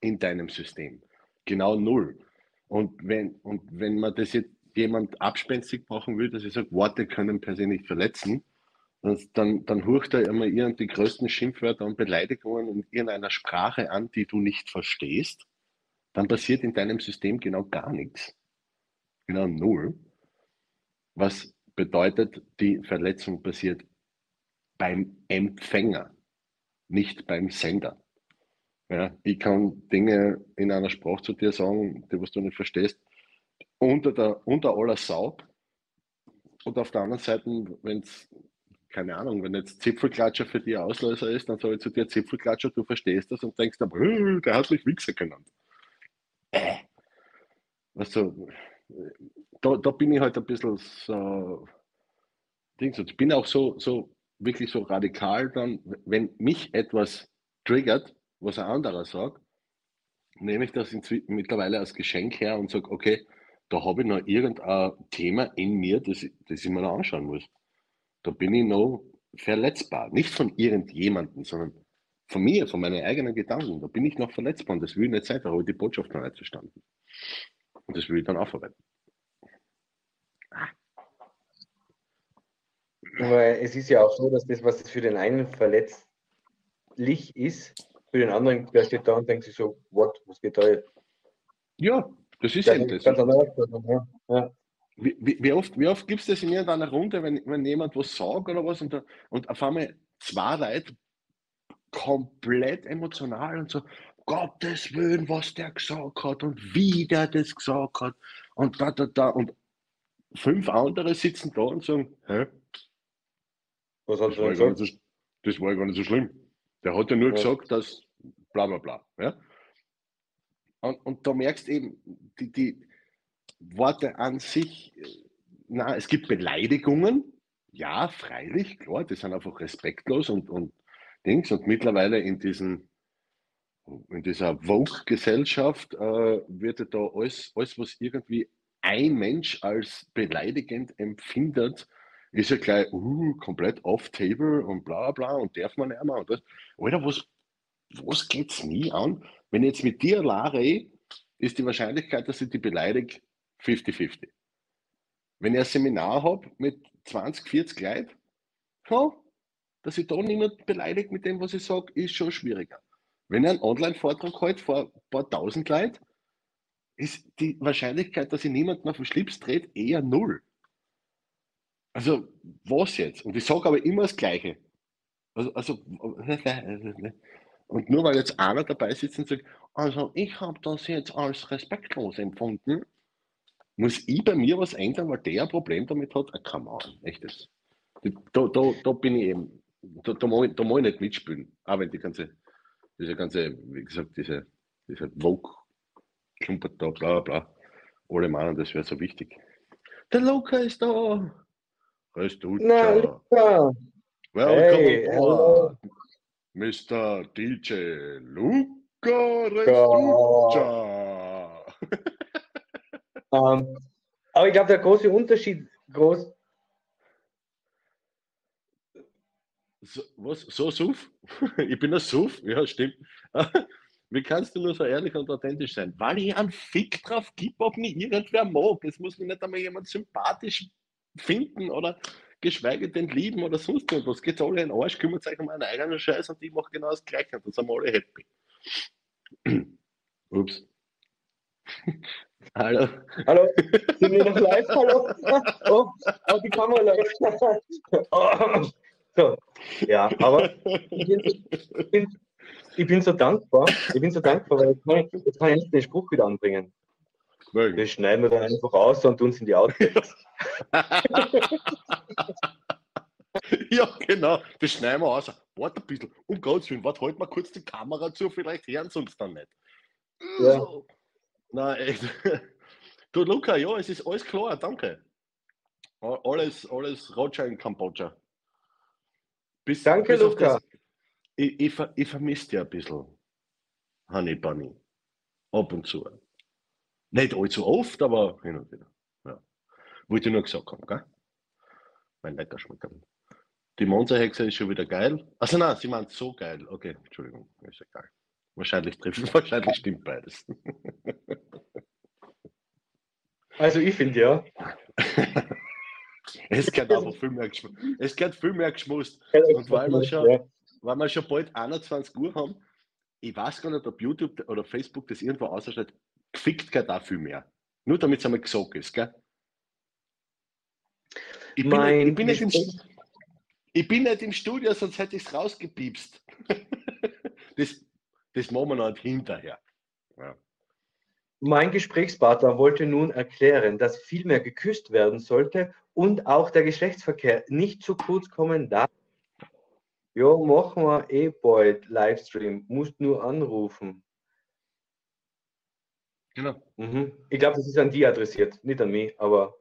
in deinem System? Genau null. Und wenn, und wenn man das jetzt jemand abspenstig machen will, dass ich sage, Worte können per se nicht verletzen, dann, dann hurcht er immer die größten Schimpfwörter und Beleidigungen in irgendeiner Sprache an, die du nicht verstehst, dann passiert in deinem System genau gar nichts. Genau null. Was bedeutet, die Verletzung passiert beim Empfänger, nicht beim Sender. Ja, ich kann Dinge in einer Sprache zu dir sagen, die was du nicht verstehst, unter, der, unter aller Sau. Und auf der anderen Seite, wenn es, keine Ahnung, wenn jetzt Zipfelklatscher für dich Auslöser ist, dann sage ich zu dir Zipfelklatscher, du verstehst das und denkst dann, der hat mich Wichser genannt. Äh. Du, da, da bin ich halt ein bisschen so, Dings, ich bin auch so, so, wirklich so radikal dann, wenn mich etwas triggert, was ein anderer sagt, nehme ich das mittlerweile als Geschenk her und sage, okay, da habe ich noch irgendein Thema in mir, das, das ich mir noch anschauen muss. Da bin ich noch verletzbar. Nicht von irgendjemandem, sondern von mir, von meinen eigenen Gedanken. Da bin ich noch verletzbar und das will ich nicht sein, da habe ich die Botschaft noch nicht verstanden. Und das will ich dann aufarbeiten. Aber es ist ja auch so, dass das, was für den einen verletzlich ist, für den anderen, der steht da und denkt sich so, what, was geht da jetzt? Ja, das ist eben das. Ja. Wie, wie, wie, oft, wie oft gibt es das in irgendeiner Runde, wenn, wenn jemand was sagt oder was und, und auf einmal zwei Leute komplett emotional und so, Gottes Willen, was der gesagt hat und wie der das gesagt hat und da, da, da und fünf andere sitzen da und sagen, hä? Was hat das, war gesagt? So, das war ja gar nicht so schlimm. Der hat ja nur ja. gesagt, dass bla bla bla. Ja? Und, und da merkst eben, die, die Worte an sich, na, es gibt Beleidigungen, ja, freilich, klar, die sind einfach respektlos und, und Dings. Und mittlerweile in diesen in dieser Vogue-Gesellschaft äh, wird da alles, alles, was irgendwie ein Mensch als beleidigend empfindet, ist ja gleich uh, komplett off-table und bla bla und darf man nicht mehr. Und das. Alter, was, was geht's nie an? Wenn ich jetzt mit dir lare, ist die Wahrscheinlichkeit, dass ich die beleidige, 50-50. Wenn ich ein Seminar habe mit 20, 40 Leuten, ja, dass ich da niemand beleidigt mit dem, was ich sage, ist schon schwieriger. Wenn ich einen Online-Vortrag halte vor ein paar tausend Leuten, ist die Wahrscheinlichkeit, dass ich niemanden auf den Schlips dreht, eher null. Also, was jetzt? Und ich sage aber immer das Gleiche. Also, also Und nur weil jetzt einer dabei sitzt und sagt, also ich habe das jetzt als respektlos empfunden, muss ich bei mir was ändern, weil der ein Problem damit hat? Ah, come on, echtes. Da, da, da bin ich eben, da, da, muss ich, da muss ich nicht mitspielen, auch wenn die ganze, diese ganze, wie gesagt, diese, diese Vogue-Klumpert da, bla bla, alle meinen, das wäre so wichtig. Der Luca ist da! Restuccia! Na, Luca! Welcome hey, aboard! Mr. DJ Luca Restuccia. um, ähm, aber ich glaube, der große Unterschied, groß. So, was? So Suf? ich bin ein Suf? Ja, stimmt. Wie kannst du nur so ehrlich und authentisch sein? Weil ich einen Fick drauf gebe, ob mich irgendwer mag. Es muss mir nicht einmal jemand sympathisch finden oder geschweige denn lieben oder sonst irgendwas. Geht alle in den Arsch, kümmert euch um einen eigenen Scheiß und ich mache genau das Gleiche. Und dann sind wir alle happy. Ups. Hallo. Hallo, sind wir noch live? Hallo? Oh, oh die Kamera läuft. Oh. So, ja, aber ich bin, ich, bin, ich bin, so dankbar, ich bin so dankbar, weil jetzt kann ich, jetzt kann ich den Spruch wieder anbringen. Mögen. Das schneiden wir dann einfach aus und tun es in die Outtakes. ja, genau, das schneiden wir aus. Warte ein bisschen, um Gottes Willen, warte, halt mal kurz die Kamera zu, vielleicht hören sie uns dann nicht. Ja. So. Nein, echt. Du, Luca, ja, es ist alles klar, danke. Alles, alles Roger in Kambodscha. Bis, danke, bis Luca. Das, ich, ich, ich vermisse dich ein bisschen, Honey Bunny. Ab und zu. Nicht allzu oft, aber hin und wieder. Ja. Wollte ich nur gesagt haben, gell? Mein lecker Schmecker. Die Monsterhexe ist schon wieder geil. Also nein, sie meint so geil. Okay, Entschuldigung, ist egal. Wahrscheinlich trifft, wahrscheinlich stimmt beides. Also ich finde ja. es geht einfach viel mehr geschmust. Es geht viel mehr geschmust. Und weil wir schon, ja. weil wir schon bald 21 Uhr haben, ich weiß gar nicht, ob YouTube oder Facebook das irgendwo ausstellt, gefickt geht auch viel mehr. Nur damit es einmal gesagt ist, gell? Ich bin, nicht, ich, bin nicht im, ich bin nicht im Studio, sonst hätte ich es rausgepiepst. das, das machen wir noch hinterher. Ja. Mein Gesprächspartner wollte nun erklären, dass viel mehr geküsst werden sollte und auch der Geschlechtsverkehr nicht zu kurz kommen darf. Ja, machen wir eh bald Livestream. Musst nur anrufen. Genau. Mhm. Ich glaube, das ist an die adressiert, nicht an mich, aber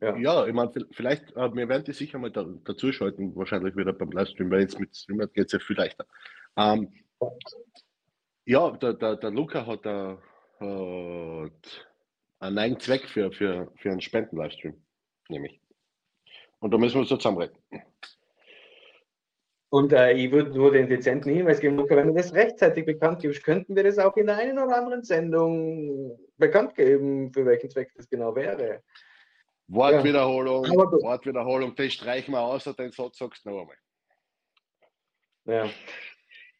ja. Ja, ich meine, vielleicht, äh, wir werden die sicher mal da, dazu schalten, wahrscheinlich wieder beim Livestream, weil jetzt mit Streamer geht es ja viel leichter. Ähm, ja, der, der, der Luca hat, der, hat einen eigenen Zweck für, für, für einen Spenden-Livestream, nämlich. Und da müssen wir so zusammenreden. Und äh, ich würde nur den dezenten Hinweis geben, Luca, wenn du das rechtzeitig bekannt gibst, könnten wir das auch in der einen oder anderen Sendung bekannt geben, für welchen Zweck das genau wäre. Wortwiederholung, ja. Wortwiederholung, das streichen wir aus, den Satz sagst du noch einmal. Ja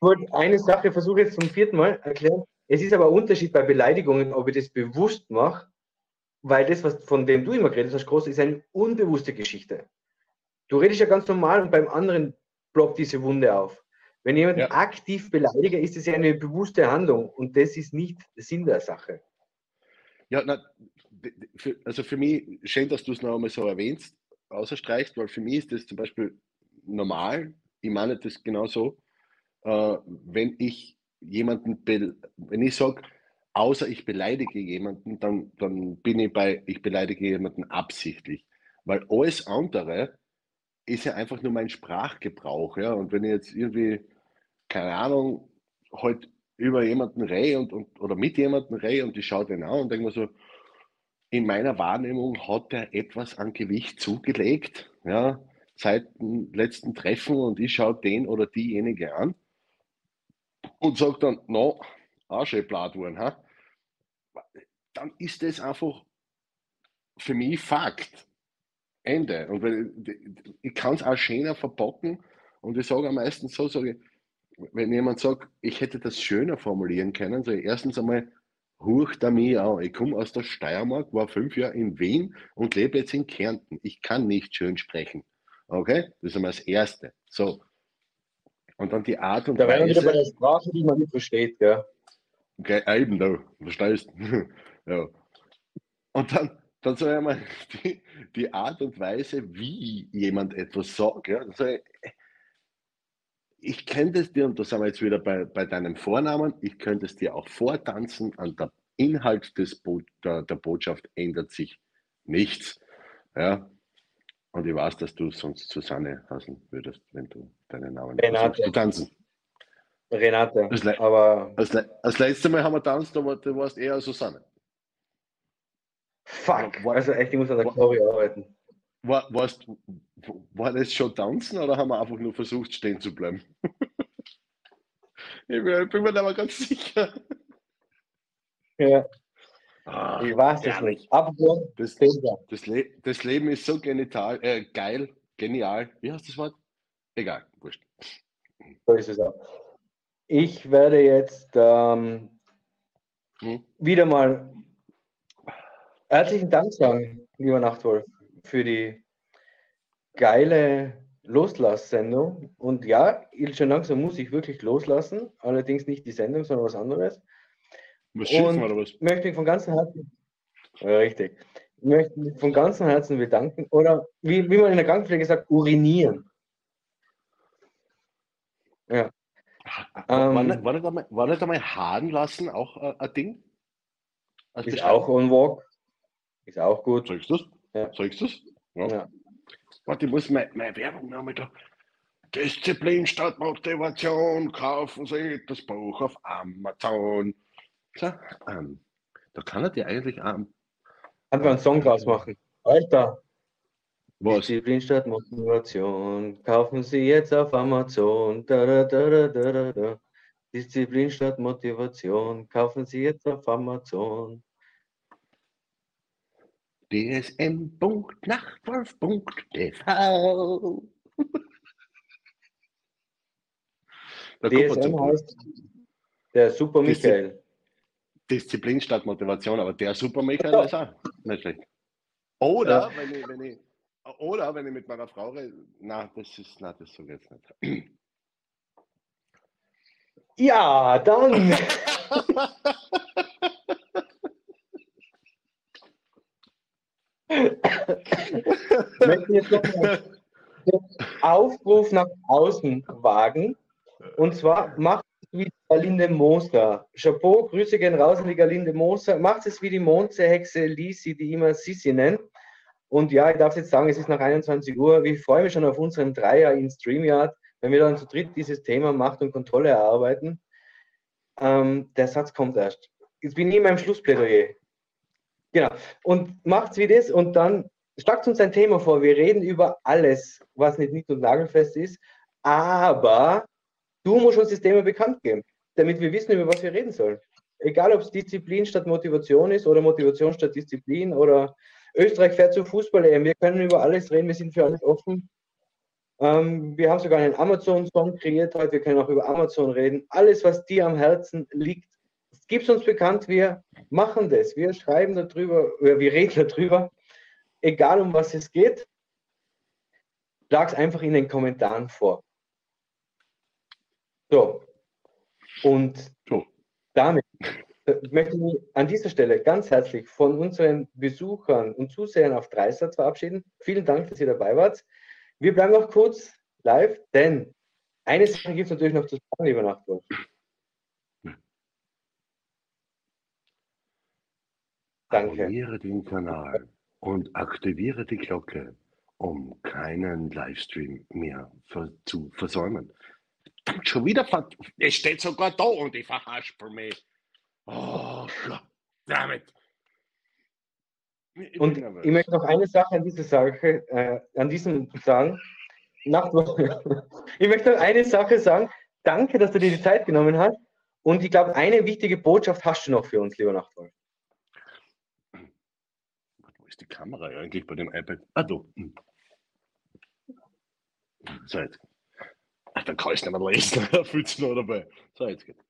wollte eine Sache versuche jetzt zum vierten Mal erklären. Es ist aber ein Unterschied bei Beleidigungen, ob ich das bewusst mache, weil das, was von dem du immer geredet hast, groß ist eine unbewusste Geschichte. Du redest ja ganz normal und beim anderen blockt diese Wunde auf. Wenn jemand ja. aktiv beleidigt, ist es ja eine bewusste Handlung und das ist nicht Sinn der Sache. Ja, na, für, also für mich, schön, dass du es noch einmal so erwähnst, außerstreichst, weil für mich ist das zum Beispiel normal. Ich meine das genauso äh, wenn ich jemanden, wenn ich sage, außer ich beleidige jemanden, dann, dann bin ich bei, ich beleidige jemanden absichtlich. Weil alles andere ist ja einfach nur mein Sprachgebrauch. Ja? Und wenn ich jetzt irgendwie, keine Ahnung, halt über jemanden rede und, und, oder mit jemandem rede und ich schaue den an und denke mir so, in meiner Wahrnehmung hat er etwas an Gewicht zugelegt, ja, seit dem letzten Treffen und ich schaue den oder diejenige an und sagt dann, no, worden, ha? dann ist das einfach für mich Fakt. Ende. Und wenn, ich kann es auch schöner verpacken und ich sage am meisten so, sage wenn jemand sagt, ich hätte das schöner formulieren können, sage ich erstens einmal, hucht er mich an. Ich komme aus der Steiermark, war fünf Jahre in Wien und lebe jetzt in Kärnten. Ich kann nicht schön sprechen. Okay? Das ist einmal das Erste. So, und dann die Art und da Weise. Da wären wir wieder bei der Sprache, die man nicht versteht, gell? Okay, eben, du verstehst. ja. Und dann, dann sage ich mal, die, die Art und Weise, wie jemand etwas sagt. Ja? Also, ich könnte es dir, und da sind wir jetzt wieder bei, bei deinem Vornamen, ich könnte es dir auch vortanzen, an der Inhalt des Bo der, der Botschaft ändert sich nichts. Ja? Und ich weiß, dass du sonst Susanne heißen würdest, wenn du deinen Namen Renate. zu tanzen. Renate. Das, aber das, das letzte Mal haben wir tanzt, aber du warst eher Susanne. Fuck, war, also echt, ich muss an der Choreo arbeiten. War, warst, war das schon tanzen oder haben wir einfach nur versucht, stehen zu bleiben? Ich bin, bin mir da mal ganz sicher. Ja, Ah, ich weiß es nicht. Apropos Das, das, Le das Leben ist so genital, äh, geil, genial. Wie heißt das Wort? Egal, wurscht. So ist es auch. Ich werde jetzt ähm, Hm? wieder mal herzlichen Dank sagen, lieber Nachtwolf, für die geile Loslass-Sendung. Und ja, schon langsam muss ich wirklich loslassen, allerdings nicht die Sendung, sondern was anderes. Was schimpfen oder was? Ich möchte mich von ganzem Herzen, ja, richtig, ich möchte mich von ganzem Herzen bedanken oder wie, wie man in der Krankenpflege sagt, urinieren. Ja. war, Ähm, nicht, war, nicht einmal, war nicht einmal Haaren lassen auch äh, ein Ding? Als Ist auch on walk. Ist auch gut. Sagst du das? Ja. Sagst du das? Ja. Ja. Warte, ich muss meine, meine Werbung noch mal da. Disziplin statt Motivation, kaufen Sie das Buch auf Amazon. Klar, ähm, da kann er dir eigentlich ähm, Kann man einen Song draus machen. Alter, was? Disziplin statt Motivation. Kaufen Sie jetzt auf Amazon. Da, da, da. Disziplin statt Motivation. Kaufen Sie jetzt auf Amazon. Man DSM heißt der Super Michael. Disziplin statt Motivation, aber der Super Michael ist auch nicht schlecht. Oder, wenn ich, wenn ich, oder wenn ich mit meiner Frau rede, na, das ist, na, das ich jetzt nicht. Ja, dann. Ich möchte jetzt noch den Aufruf nach außen wagen. Und zwar macht es wie Galinde Moser. Chapeau, Grüße gehen raus an die Galinde Moser. Macht es wie die Mondseehexe Lisi, die immer Sissi nennt. Und ja, ich darf jetzt sagen, es ist nach 21 Uhr. Ich freue mich schon auf unseren Dreier in StreamYard, wenn wir dann zu dritt dieses Thema Macht und Kontrolle erarbeiten. Ähm, der Satz kommt erst. Jetzt bin ich in meinem Schlussplädoyer. Genau. Und macht's wie das und dann schlagt uns ein Thema vor. Wir reden über alles, was nicht nicht und nagelfest ist, aber du musst uns das Thema bekannt geben, damit wir wissen, über was wir reden sollen. Egal, ob es Disziplin statt Motivation ist oder Motivation statt Disziplin oder Österreich fährt zur Fußball-EM. Wir können über alles reden, wir sind für alles offen. Ähm, wir haben sogar einen Amazon-Song kreiert heute, wir können auch über Amazon reden. Alles, was dir am Herzen liegt, gib's uns bekannt, wir machen das. Wir schreiben darüber, wir reden darüber, egal um was es geht. Schlag es einfach in den Kommentaren vor. So. Und So. damit äh, möchte ich mich an dieser Stelle ganz herzlich von unseren Besuchern und Zusehern auf Dreisatz verabschieden. Vielen Dank, dass ihr dabei wart. Wir bleiben noch kurz live, denn eine Sache gibt es natürlich noch zu sagen, lieber Nachtwolf. Danke. Abonniere den Kanal und aktiviere die Glocke, um keinen Livestream mehr zu versäumen. Verdammt, schon wieder ver Es steht sogar da und ich verhaspel mich. Oh, damit. Ich Und ich möchte noch eine Sache an dieser Sache, äh, an diesem sagen. Ich möchte noch eine Sache sagen. Danke, dass du dir die Zeit genommen hast. Und ich glaube, eine wichtige Botschaft hast du noch für uns, lieber Nachtwolf. Ist die Kamera eigentlich bei dem iPad? Ah, du. Hm. So, jetzt. Ach, dann kann ich es nicht mehr lesen. Da fühlt es noch dabei. So, jetzt geht's.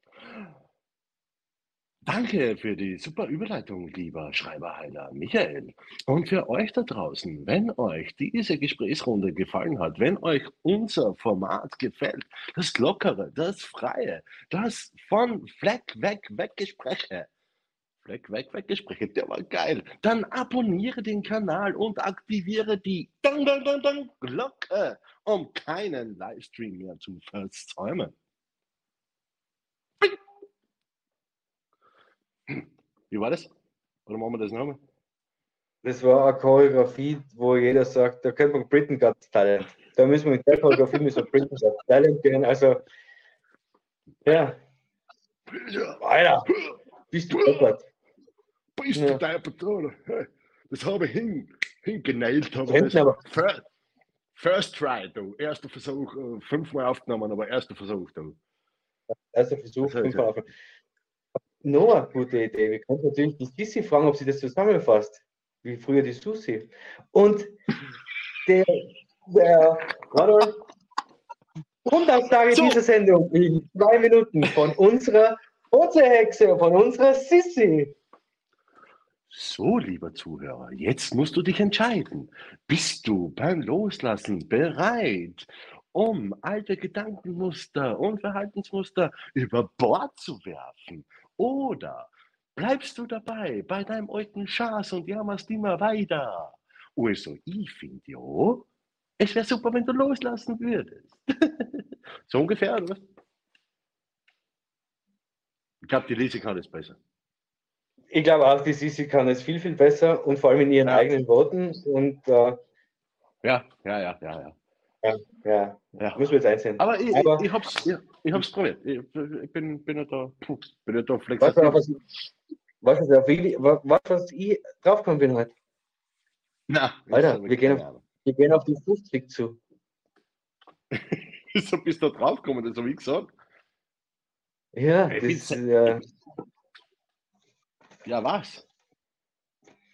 Danke für die super Überleitung, lieber Schreiberheiler Michael. Und für euch da draußen, wenn euch diese Gesprächsrunde gefallen hat, wenn euch unser Format gefällt, das Lockere, das Freie, das von Fleck weg, weg Gespräche, Fleck weg, weg Gespräche, der war geil. Dann abonniere den Kanal und aktiviere die Dang, Dang, Dang, Dang Glocke, um keinen Livestream mehr zu versäumen. Wie war das? Oder machen wir das nochmal? Das war eine Choreografie, wo jeder sagt, da könnte man Britain Got Talent. Da müssen wir mit der Choreografie müssen wir Britain Got Talent gehen. Also, ja, Alter, bist du deppert. Bist Ja. dein Patron? Das habe ich hin, hingenäht. Habe das. aber- First, first try, du. Erster Versuch, äh, fünfmal aufgenommen, aber erster Versuch, du. Erster Versuch, fünfmal aufhören. Noah, gute Idee. Wir können natürlich die Sissi fragen, ob sie das zusammenfasst, wie früher die Susi. Und der, der warte, Grundaussage so. dieser Sendung in zwei Minuten von unserer Hexe, von unserer Sissi. So, lieber Zuhörer, jetzt musst du dich entscheiden. Bist du beim Loslassen bereit, um alte Gedankenmuster und Verhaltensmuster über Bord zu werfen? Oder bleibst du dabei bei deinem alten Schatz und jammerst immer weiter? Also, ich finde ja, es wäre super, wenn du loslassen würdest. so ungefähr, oder? Ich glaube, die Lisi kann es besser. Ich glaube auch, die Sisi kann es viel, viel besser und vor allem in ihren ja. eigenen Worten. Und, äh, ja, ja, ja, ja, ja. Ja, ja. ja. Müssen wir jetzt einsehen. Aber ich, Aber, ich, ich habe es ich, ich hab's probiert. Ich, ich bin, bin ja da, bin ja da flexibel. Was, was, was, was, was, was ich draufgekommen bin heute? Na, Alter, wir gehen, auf, wir gehen auf die 50 zu. Wieso bist du da draufgekommen? Das habe ich gesagt. Ja, das, ja. Ja, was?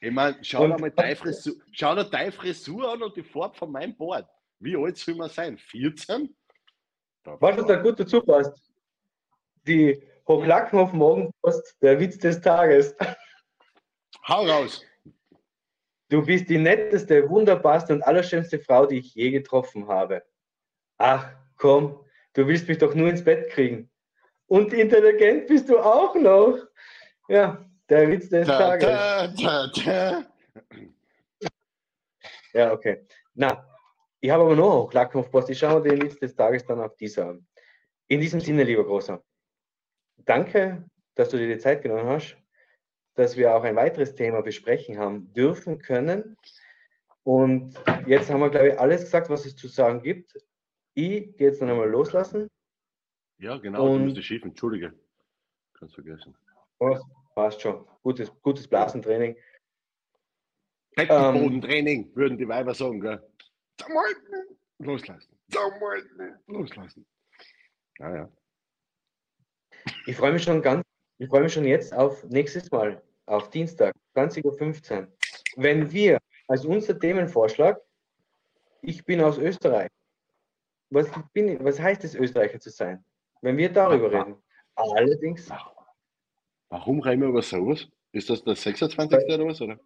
Ich meine, schau dir mal deine Frisur, schau dir deine Frisur an und die Farbe von meinem Board. Wie alt soll man sein? 14? Was da gut dazu passt? Die Hochlackhoff Morgenpost, der Witz des Tages. Hau raus! Du bist die netteste, wunderbarste und allerschönste Frau, die ich je getroffen habe. Ach, komm, du willst mich doch nur ins Bett kriegen. Und intelligent bist du auch noch. Ja, der Witz des da, Tages. Da, da, ja, okay. Na, ich habe aber noch Klackhoff-Post. Ich schaue den Witz des Tages dann auf dieser an. In diesem Sinne, lieber Großer, danke, dass du dir die Zeit genommen hast, dass wir auch ein weiteres Thema besprechen haben dürfen können. Und jetzt haben wir, glaube ich, alles gesagt, was es zu sagen gibt. Ich gehe jetzt dann einmal loslassen. Ja, genau, und, du musst schief, entschuldige. Kannst vergessen. Oh, passt schon. Gutes, gutes Blasentraining. Teppichbodentraining, ähm, würden die Weiber sagen, gell? Zusammenhalten, loslassen. Zusammenhalten, loslassen. Naja. Ich freue mich schon ganz, ich freue mich schon jetzt auf nächstes Mal, auf Dienstag, 20.15 Uhr. Wenn wir als unser Themenvorschlag, ich bin aus Österreich. Was, bin, was heißt es, Österreicher zu sein? Wenn wir darüber reden. Allerdings. Warum reden wir über sowas? Ist das der 26. oder was? Oder?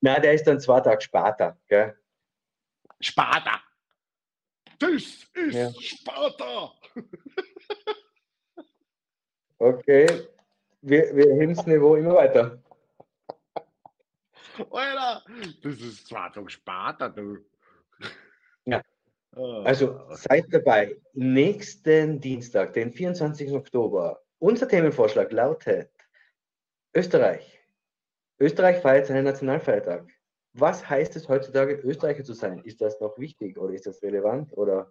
Nein, der ist dann zwei Tage später. Gell? Sparta. Das ist ja. Sparta. okay, wir, wir heben das Niveau immer weiter. Alter, das ist zwar doch Sparta, du. Ja. Ah. Also seid dabei. Nächsten Dienstag, den 24. Oktober. Unser Themenvorschlag lautet Österreich. Österreich feiert seinen Nationalfeiertag was heißt es heutzutage, Österreicher zu sein? Ist das noch wichtig oder ist das relevant? Oder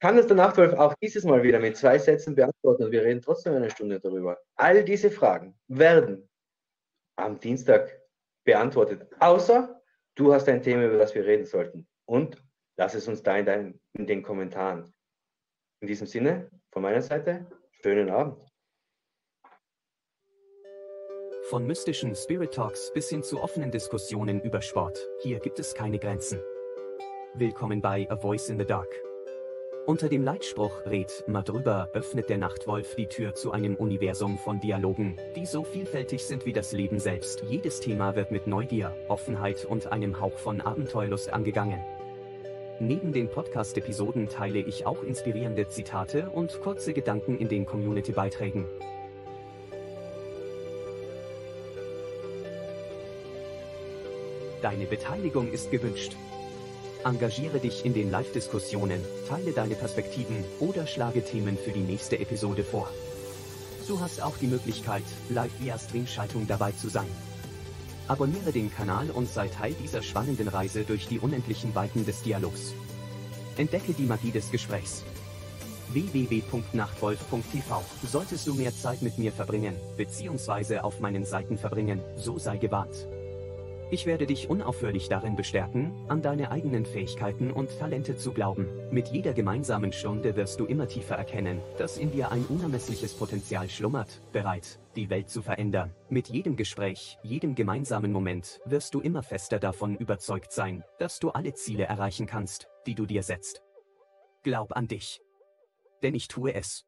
kann das der Nachtwolf auch dieses Mal wieder mit zwei Sätzen beantworten und wir reden trotzdem eine Stunde darüber? All diese Fragen werden am Dienstag beantwortet, außer du hast ein Thema, über das wir reden sollten. Und lass es uns da in, dein, in den Kommentaren. In diesem Sinne, von meiner Seite, schönen Abend. Von mystischen Spirit Talks bis hin zu offenen Diskussionen über Sport, hier gibt es keine Grenzen. Willkommen bei A Voice in the Dark. Unter dem Leitspruch Red mal drüber öffnet der Nachtwolf die Tür zu einem Universum von Dialogen, die so vielfältig sind wie das Leben selbst. Jedes Thema wird mit Neugier, Offenheit und einem Hauch von Abenteuerlust angegangen. Neben den Podcast-Episoden teile ich auch inspirierende Zitate und kurze Gedanken in den Community-Beiträgen. Deine Beteiligung ist gewünscht. Engagiere dich in den Live-Diskussionen, teile deine Perspektiven oder schlage Themen für die nächste Episode vor. Du hast auch die Möglichkeit, live via Streamschaltung dabei zu sein. Abonniere den Kanal und sei Teil dieser spannenden Reise durch die unendlichen Weiten des Dialogs. Entdecke die Magie des Gesprächs. www.nachtwolf.tv Solltest du mehr Zeit mit mir verbringen, beziehungsweise auf meinen Seiten verbringen, so sei gewarnt. Ich werde dich unaufhörlich darin bestärken, an deine eigenen Fähigkeiten und Talente zu glauben. Mit jeder gemeinsamen Stunde wirst du immer tiefer erkennen, dass in dir ein unermessliches Potenzial schlummert, bereit, die Welt zu verändern. Mit jedem Gespräch, jedem gemeinsamen Moment wirst du immer fester davon überzeugt sein, dass du alle Ziele erreichen kannst, die du dir setzt. Glaub an dich. Denn ich tue es.